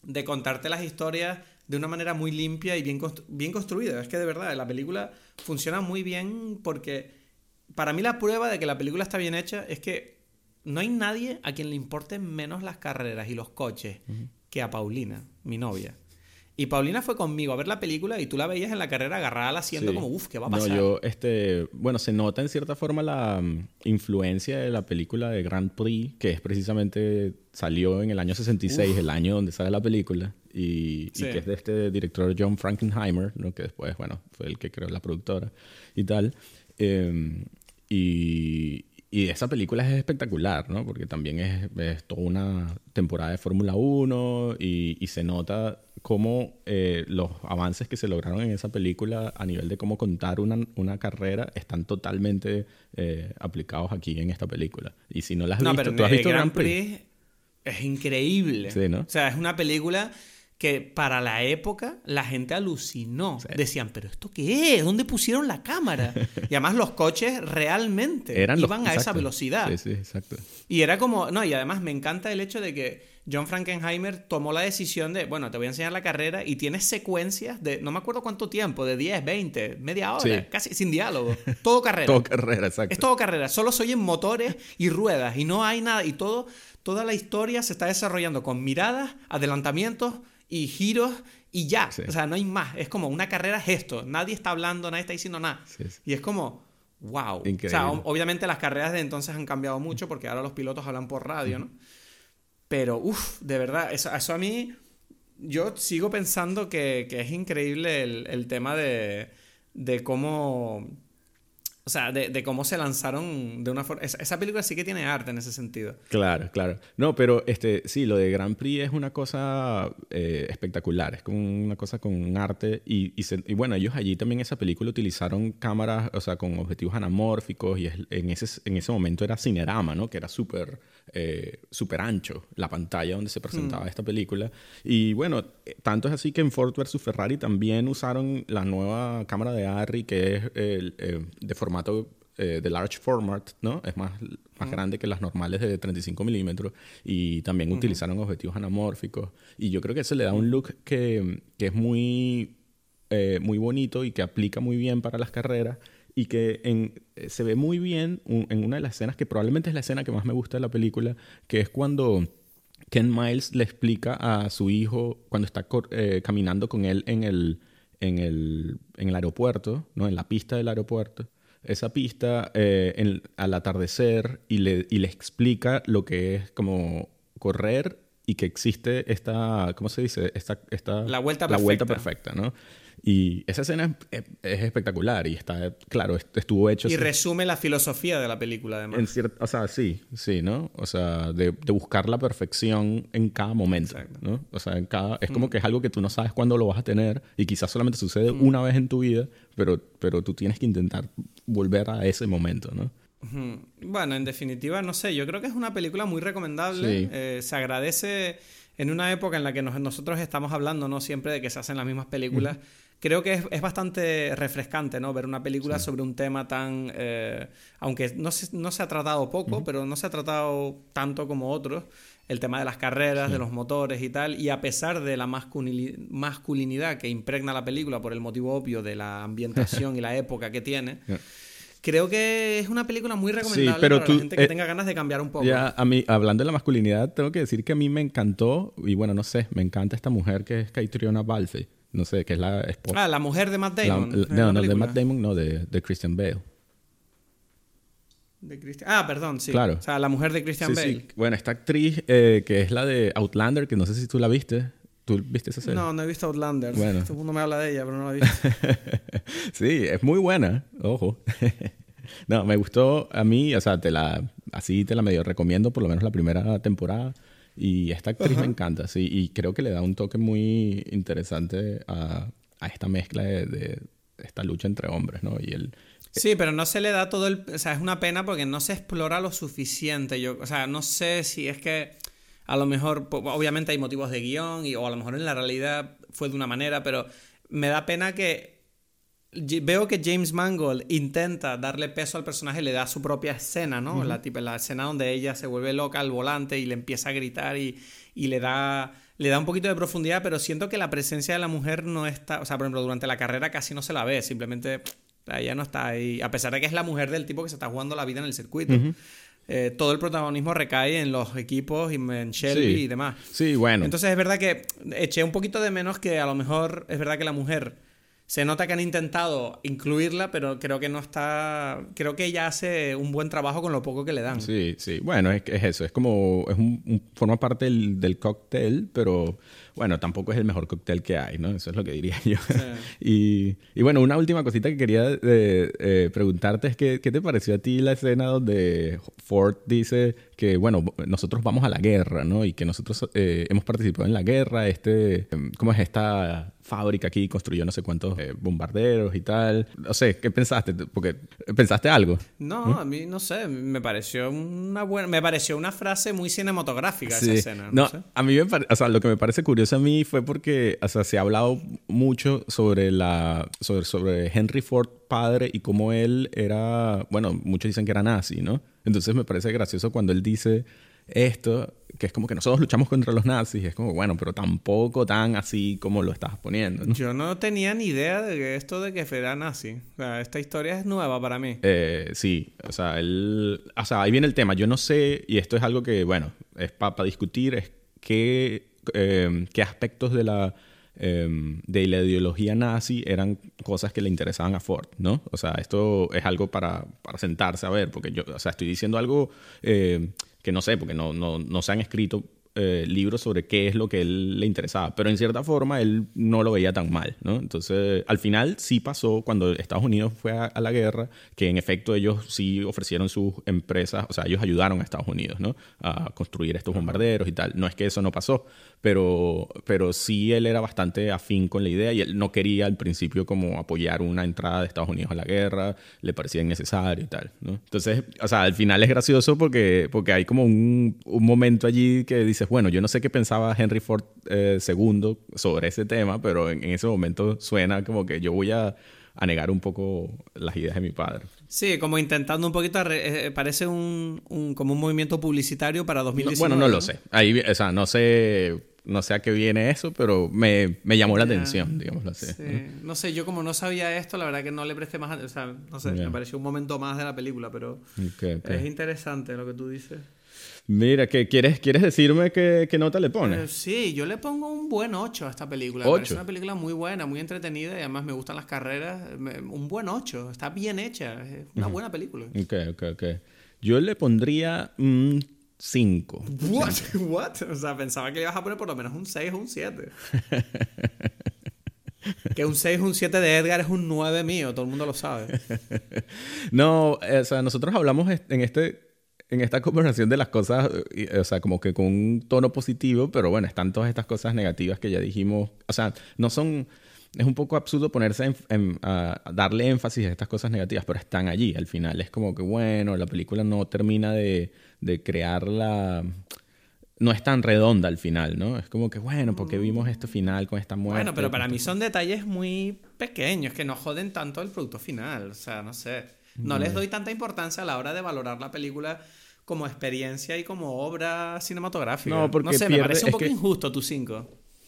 de contarte las historias de una manera muy limpia y bien, bien construida. Es que de verdad, la película funciona muy bien porque para mí la prueba de que la película está bien hecha es que no hay nadie a quien le importen menos las carreras y los coches que a Paulina, mi novia. Y Paulina fue conmigo a ver la película y tú la veías en la carrera agarrada al asiento como, uff, ¿qué va a pasar? No, yo, este, bueno, se nota en cierta forma la mm, influencia de la película de Grand Prix, que es precisamente, salió en el año 66, el año donde sale la película, y, que es de este director John Frankenheimer, ¿no? que después, bueno, fue el que creó la productora y tal. Em, y, y esa película es espectacular, ¿no? Porque también es, toda una temporada de Fórmula 1 y, se nota cómo eh, los avances que se lograron en esa película a nivel de cómo contar una, carrera están totalmente eh, aplicados aquí en esta película. Y si no las has no, visto, ¿tú has visto Grand Prix? Es increíble. Sí, ¿no? O sea, es una película que para la época la gente alucinó. Decían, ¿pero esto qué es? ¿Dónde pusieron la cámara? Y además los coches realmente iban a esa velocidad. Sí, sí, exacto. Y era como, no, y además me encanta el hecho de que John Frankenheimer tomó la decisión de, bueno, te voy a enseñar la carrera y tienes secuencias de, no me acuerdo cuánto tiempo, de 10, 20, media hora, casi sin diálogo. Todo carrera. todo carrera, exacto. Es todo carrera. Solo soy en motores y ruedas y no hay nada. Y todo, toda la historia se está desarrollando con miradas, adelantamientos y giros y ya. O sea, no hay más. Es como una carrera es esto. Nadie está hablando, nadie está diciendo nada. Y es como, wow. O sea, obviamente las carreras de entonces han cambiado mucho porque ahora los pilotos hablan por radio, ¿no? Pero, uff, de verdad, eso, eso, a mí, yo sigo pensando que, que es increíble el, el tema de, de cómo o sea, de, cómo se lanzaron de una forma... Esa, película sí que tiene arte en ese sentido. Claro, claro. No, pero este, sí, lo de Grand Prix es una cosa eh, espectacular. Es como una cosa con arte. Y, y, bueno, ellos allí también en esa película utilizaron cámaras, o sea, con objetivos anamórficos. Y en, ese, en ese momento era Cinerama, ¿no? Que era súper eh, súper ancho la pantalla donde se presentaba mm. esta película. Y bueno, eh, tanto es así que en Ford vs. Ferrari también usaron la nueva cámara de Arri, que es el, de formato formato eh, de large format, ¿no? Es más, más grande que las normales de 35 milímetros y también utilizaron objetivos anamórficos y yo creo que se le da un look que, que es muy, eh, muy bonito y que aplica muy bien para las carreras y que en, eh, se ve muy bien en una de las escenas que probablemente es la escena que más me gusta de la película, que es cuando Ken Miles le explica a su hijo cuando está caminando con él en el, en el, en el aeropuerto, ¿no? en la pista del aeropuerto, esa pista eh, al atardecer y le, y le explica lo que es como correr y que existe esta, ¿cómo se dice? Esta, esta, la vuelta perfecta. La vuelta perfecta, ¿no? Y esa escena es, espectacular y está, claro, estuvo hecho... Y resume la filosofía de la película, además. En o sea, sí, sí, ¿no? O sea, de, buscar la perfección en cada momento, ¿no? O sea, en cada... Es como mm. que es algo que tú no sabes cuándo lo vas a tener y quizás solamente sucede mm. una vez en tu vida, pero, pero tú tienes que intentar volver a ese momento, ¿no? Bueno, en definitiva, no sé, yo creo que es una película muy recomendable. Eh, se agradece en una época en la que nosotros estamos hablando, ¿no? Siempre de que se hacen las mismas películas creo que es, bastante refrescante, ¿no? Ver una película sobre un tema tan... Eh, aunque no se, no se ha tratado poco, pero no se ha tratado tanto como otros, el tema de las carreras, de los motores y tal, y a pesar de la masculinidad que impregna la película por el motivo obvio de la ambientación y la época que tiene... Creo que es una película muy recomendable para la gente que eh, tenga ganas de cambiar un poco. Ya, a mí, hablando de la masculinidad, tengo que decir que a mí me encantó, y bueno, no sé, me encanta esta mujer que es Caitriona Balfe no sé, que es la esposa. Ah, la mujer de Matt Damon. no, no, de Matt Damon, no, de, de Christian Bale. De Christian. Ah, perdón, sí. Claro. O sea, la mujer de Christian Bale. Sí. Bueno, esta actriz eh, que es la de Outlander, que no sé si tú la viste. ¿Tú viste esa serie? No, no he visto Outlander. Bueno. Todo el mundo me habla de ella, pero no la he visto. sí, es muy buena, ojo. no, me gustó a mí, o sea, te la, así te la medio recomiendo, por lo menos la primera temporada. Y esta actriz me encanta, sí, y creo que le da un toque muy interesante a, a esta mezcla de, de, esta lucha entre hombres, ¿no? Y el, Sí, pero no se le da todo el... O sea, es una pena porque no se explora lo suficiente. Yo, o sea, no sé si es que a lo mejor, obviamente hay motivos de guion y, o a lo mejor en la realidad fue de una manera, pero me da pena que veo que James Mangold intenta darle peso al personaje, le da su propia escena, ¿no? la, tipo, la escena donde ella se vuelve loca al volante y le empieza a gritar y, y, le, da, le da un poquito de profundidad, pero siento que la presencia de la mujer no está, o sea, por ejemplo, durante la carrera casi no se la ve, simplemente ella no está ahí, a pesar de que es la mujer del tipo que se está jugando la vida en el circuito. Eh, todo el protagonismo recae en los equipos y en Shelby y demás. Sí, bueno. Entonces es verdad que eché un poquito de menos que a lo mejor es verdad que la mujer se nota que han intentado incluirla, pero creo que no está. Creo que ella hace un buen trabajo con lo poco que le dan. Sí, sí. Bueno, es, es eso. Es como. Es un, forma parte del, del cóctel, pero bueno, tampoco es el mejor cóctel que hay, ¿no? Eso es lo que diría yo. y, y, bueno, una última cosita que quería eh, eh, preguntarte es que, ¿qué te pareció a ti la escena donde Ford dice que, bueno, nosotros vamos a la guerra, ¿no? Y que nosotros eh, hemos participado en la guerra, este, ¿cómo es esta fábrica aquí? Construyó no sé cuántos bombarderos y tal. No sé, ¿qué pensaste? Porque, ¿pensaste algo? No, ¿Mm? a mí, no sé, me pareció una buena, me pareció una frase muy cinematográfica esa escena. No, a mí me parece, o sea, lo que me parece curioso a mí fue porque, o sea, se ha hablado mucho sobre la sobre, sobre Henry Ford padre y cómo él era, bueno, muchos dicen que era nazi, ¿no? Entonces me parece gracioso cuando él dice esto, que es como que nosotros luchamos contra los nazis, es como, bueno, pero tampoco tan así como lo estás poniendo. Yo no tenía ni idea de esto de que fuera nazi. O sea, esta historia es nueva para mí. Eh, sí, o sea, él, o sea, ahí viene el tema. Yo no sé, y esto es algo que, bueno, es para discutir, es que Em, qué aspectos de la, em, de la ideología nazi eran cosas que le interesaban a Ford, ¿no? O sea, esto es algo para, para sentarse a ver, porque yo, o sea, estoy diciendo algo em, que no sé, porque no, no, no se han escrito eh, libros sobre qué es lo que él le interesaba, pero en cierta forma él no lo veía tan mal, ¿no? Entonces, al final sí pasó cuando Estados Unidos fue a, la guerra, que en efecto ellos sí ofrecieron sus empresas, o sea, ellos ayudaron a Estados Unidos, ¿no? A construir estos bombarderos y tal. No es que eso no pasó, pero, pero sí él era bastante afín con la idea y él no quería al principio como apoyar una entrada de Estados Unidos a la guerra, le parecía innecesario y tal, ¿no? Entonces, o sea, al final es gracioso porque, porque hay como un, un momento allí que dice bueno, yo no sé qué pensaba Henry Ford II eh, sobre ese tema, pero en, ese momento suena como que yo voy a, negar un poco las ideas de mi padre. Sí, como intentando un poquito, eh, parece un, como un movimiento publicitario para 2019. bueno, no, lo sé. Ahí, o sea, no sé, no sé a qué viene eso, pero me, llamó la atención, digámoslo así. ¿no? sé, yo como no sabía esto, la verdad que no le presté más, o sea, no sé, me pareció un momento más de la película, pero es interesante lo que tú dices. Mira, ¿qué, quieres, ¿quieres decirme qué, nota le pones? Eh, sí, yo le pongo un buen 8 a esta película. Es una película muy buena, muy entretenida y además me gustan las carreras. un buen 8, está bien hecha, es una buena película. Ok, ok, ok. Yo le pondría un 5. ¿What? ¿What? O sea, pensaba que le ibas a poner por lo menos un 6 o un 7. que un 6 o un 7 de Edgar es un 9 mío, todo el mundo lo sabe. no, o sea, nosotros hablamos en este en esta conversación de las cosas, o sea, como que con un tono positivo, pero bueno, están todas estas cosas negativas que ya dijimos, o sea, no son, es un poco absurdo ponerse en, a darle énfasis a estas cosas negativas, pero están allí al final. Es como que, bueno, la película no termina de, de crear la... No es tan redonda al final, ¿no? Es como que, bueno, porque vimos este final con esta muerte? Bueno, pero para mí son detalles muy pequeños que no joden tanto el producto final. O sea, no sé. No les doy tanta importancia a la hora de valorar la película como experiencia y como obra cinematográfica. No, porque no sé, me parece un poco injusto tu 5.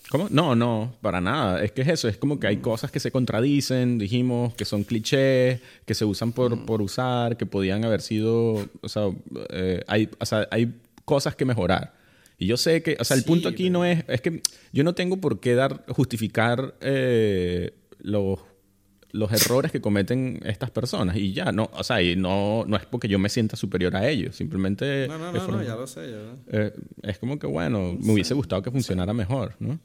¿Cómo? No, no, para nada. Es que es eso, es como que hay cosas que se contradicen, dijimos, que son clichés, que se usan por, mm. por usar, que podían haber sido, o sea, eh, hay, o sea, hay cosas que mejorar. Y yo sé que, o sea, el punto aquí no es, es que yo no tengo por qué dar, justificar eh, los los errores que cometen estas personas y ya, no, o sea, y no, no es porque yo me sienta superior a ellos, simplemente... No, no, no, no ya lo sé. Ya. Eh, es como que, bueno, me hubiese gustado que funcionara mejor, ¿no?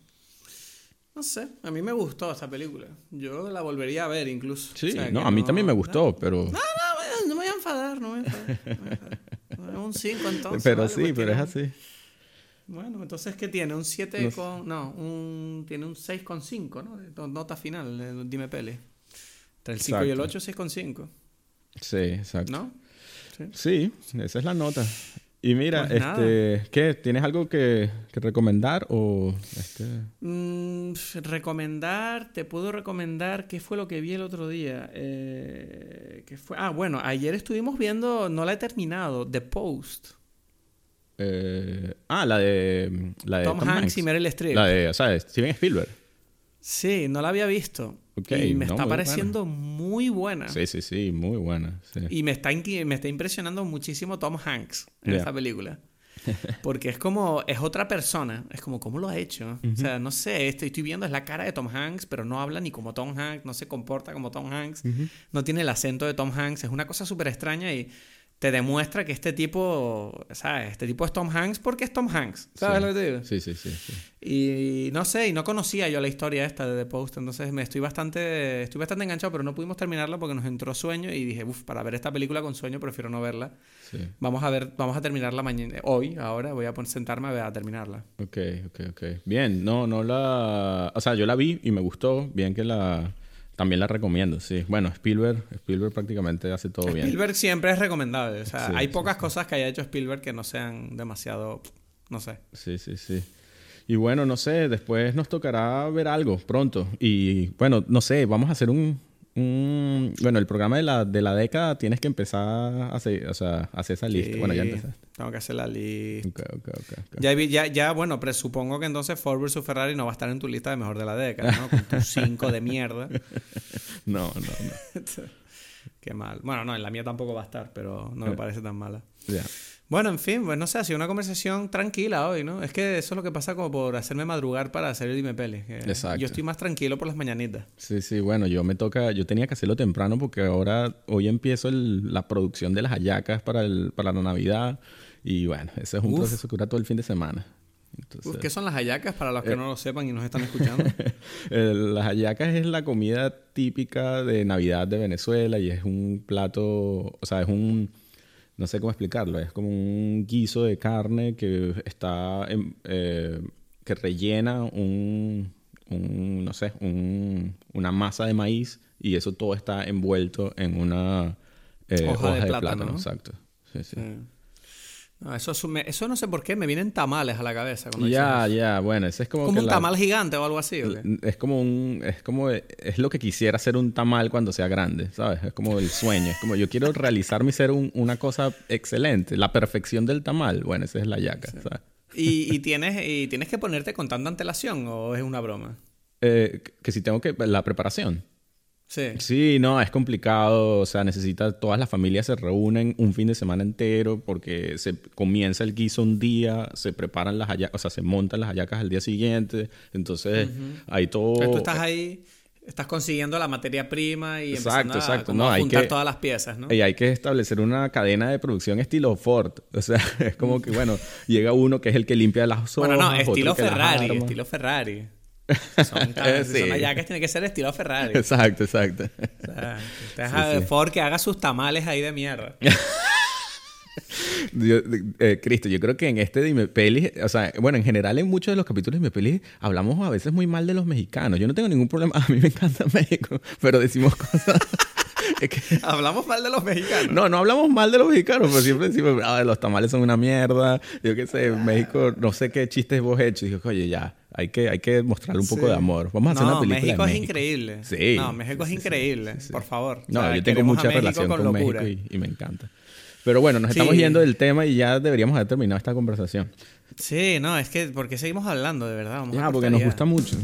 No sé, a mí me gustó esta película. Yo la volvería a ver incluso. Sí, no, a mí también me gustó, pero... No, no, no me voy a enfadar, no me voy a enfadar. un 5 entonces. Pero sí, pero es así. Bueno, entonces, ¿qué tiene? ¿Un 7 con...? No, un, tiene un 6 con 5, ¿no? Nota final, dime pele. Entre el 5 y el 8, 6 con 5. Sí, exacto. ¿No? Sí. esa es la nota. Y mira, pues este, ¿qué? ¿Tienes algo que, que recomendar o este? Mm, recomendar, te puedo recomendar qué fue lo que vi el otro día. Eh, ¿qué fue? Ah, bueno, ayer estuvimos viendo, no la he terminado, The Post. Eh, ah, la de, la de Tom, Hanks, y Meryl Streep. La de, o sea, Steven Spielberg. Sí, no la había visto. Y me está pareciendo muy buena. Sí, sí, sí, muy buena. Y me está, me está impresionando muchísimo Tom Hanks en esta película. Porque es como, es otra persona. Es como, ¿cómo lo ha hecho? O sea, no sé, estoy, estoy viendo, es la cara de Tom Hanks, pero no habla ni como Tom Hanks, no se comporta como Tom Hanks, no tiene el acento de Tom Hanks. Es una cosa súper extraña y te demuestra que este tipo, ¿sabes? Este tipo es Tom Hanks porque es Tom Hanks, ¿sabes lo que te digo? Sí, sí, sí, Y no sé, y no conocía yo la historia esta de The Post, entonces me estoy bastante, estoy bastante enganchado, pero no pudimos terminarla porque nos entró sueño y dije, uff, para ver esta película con sueño prefiero no verla. Vamos a ver, vamos a terminarla mañana, hoy, ahora voy a sentarme a, a terminarla. Ok, ok, ok. Bien, no, no la, o sea, yo la vi y me gustó, bien que la también la recomiendo, sí. Bueno, Spielberg, Spielberg prácticamente hace todo bien. Spielberg siempre es recomendable. O sea, hay pocas cosas que haya hecho Spielberg que no sean demasiado, no sé. Sí, sí, sí. Y bueno, no sé, después nos tocará ver algo pronto. Y bueno, no sé, vamos a hacer un, bueno, el programa de la, de la década tienes que empezar a hacer, o sea, hacer esa lista. bueno, ya empezaste. Tengo que hacer la lista. ya, ya, ya, bueno, presupongo que entonces Ford vs Ferrari no va a estar en tu lista de mejor de la década, ¿no? Con tus cinco de mierda. no, no, no. Qué mal. Bueno, no, en la mía tampoco va a estar, pero no me parece tan mala. Ya. Bueno, en fin, pues no sé, ha sido una conversación tranquila hoy, ¿no? Es que eso es lo que pasa como por hacerme madrugar para hacer el Dime Pele. Exacto. Yo estoy más tranquilo por las mañanitas. Sí, sí, bueno, yo me toca, yo tenía que hacerlo temprano porque ahora, hoy empiezo la producción de las hallacas para, el, para la Navidad y bueno, ese es un proceso que dura todo el fin de semana. ¿Qué son las hallacas para los que eh, no lo sepan y nos están escuchando? las hallacas es la comida típica de Navidad de Venezuela y es un plato, o sea, es un no sé cómo explicarlo, es como un guiso de carne que está, eh, que rellena un, no sé, una masa de maíz y eso todo está envuelto en una eh, hoja, de, plátano. Exacto. Sí, sí. No, eso, eso no sé por qué, me vienen tamales a la cabeza. Ya, ya, bueno, ese es como. Como un tamal gigante o algo así. Es como un. Es como. Es lo que quisiera ser un tamal cuando sea grande, ¿sabes? Es como el sueño. Es como yo quiero realizar mi ser una cosa excelente. La perfección del tamal. Bueno, esa es la yaca, ¿sabes? ¿Y, tienes, ¿Y tienes que ponerte con tanta antelación o es una broma? Eh, que si tengo que. La preparación. Sí. Sí, no, es complicado. O sea, necesita, todas las familias se reúnen un fin de semana entero porque se comienza el guiso un día, se preparan las hallacas, o sea, se montan las hallacas al día siguiente. Entonces, hay todo. tú estás ahí, estás consiguiendo la materia prima y exacto, exacto. no, hay juntar todas las piezas, ¿no? Y hay que establecer una cadena de producción estilo Ford. O sea, es como que, bueno, llega uno que es el que limpia las hojas. Bueno, no, estilo Ferrari, estilo Ferrari. Son, sí. tiene que ser estilo Ferrari. Exacto, exacto. O sea, Ford que haga sus tamales ahí de mierda. Eh, Cristo, yo creo que en este Dime Peli, o sea, bueno, en general en muchos de los capítulos de Dime Peli hablamos a veces muy mal de los mexicanos. Yo no tengo ningún problema, a mí me encanta México, pero decimos cosas hablamos mal de los mexicanos. No, no hablamos mal de los mexicanos, pero siempre decimos, ah, los tamales son una mierda. Yo qué sé, México, no sé qué chistes vos hecho. Y digo, oye, ya, hay que, hay que mostrarle un poco de amor. Vamos a hacer una película. México, México es increíble. Sí. No, México es increíble, por favor. No, yo tengo mucha relación con, México y, me encanta. Pero bueno, nos estamos yendo del tema y ya deberíamos haber terminado esta conversación. Sí, no, es que porque seguimos hablando, de verdad. ya, porque nos gusta mucho.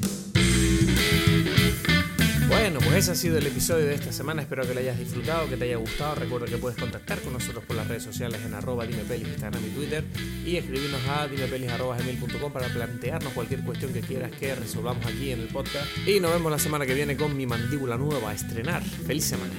Ese ha sido el episodio de esta semana. Espero que lo hayas disfrutado, que te haya gustado. Recuerda que puedes contactar con nosotros por las redes sociales en arroba dimepelis, Instagram y Twitter y escribirnos a dimepelis.gmail.com para plantearnos cualquier cuestión que quieras que resolvamos aquí en el podcast. Y nos vemos la semana que viene con mi mandíbula nueva a estrenar. ¡Feliz semana!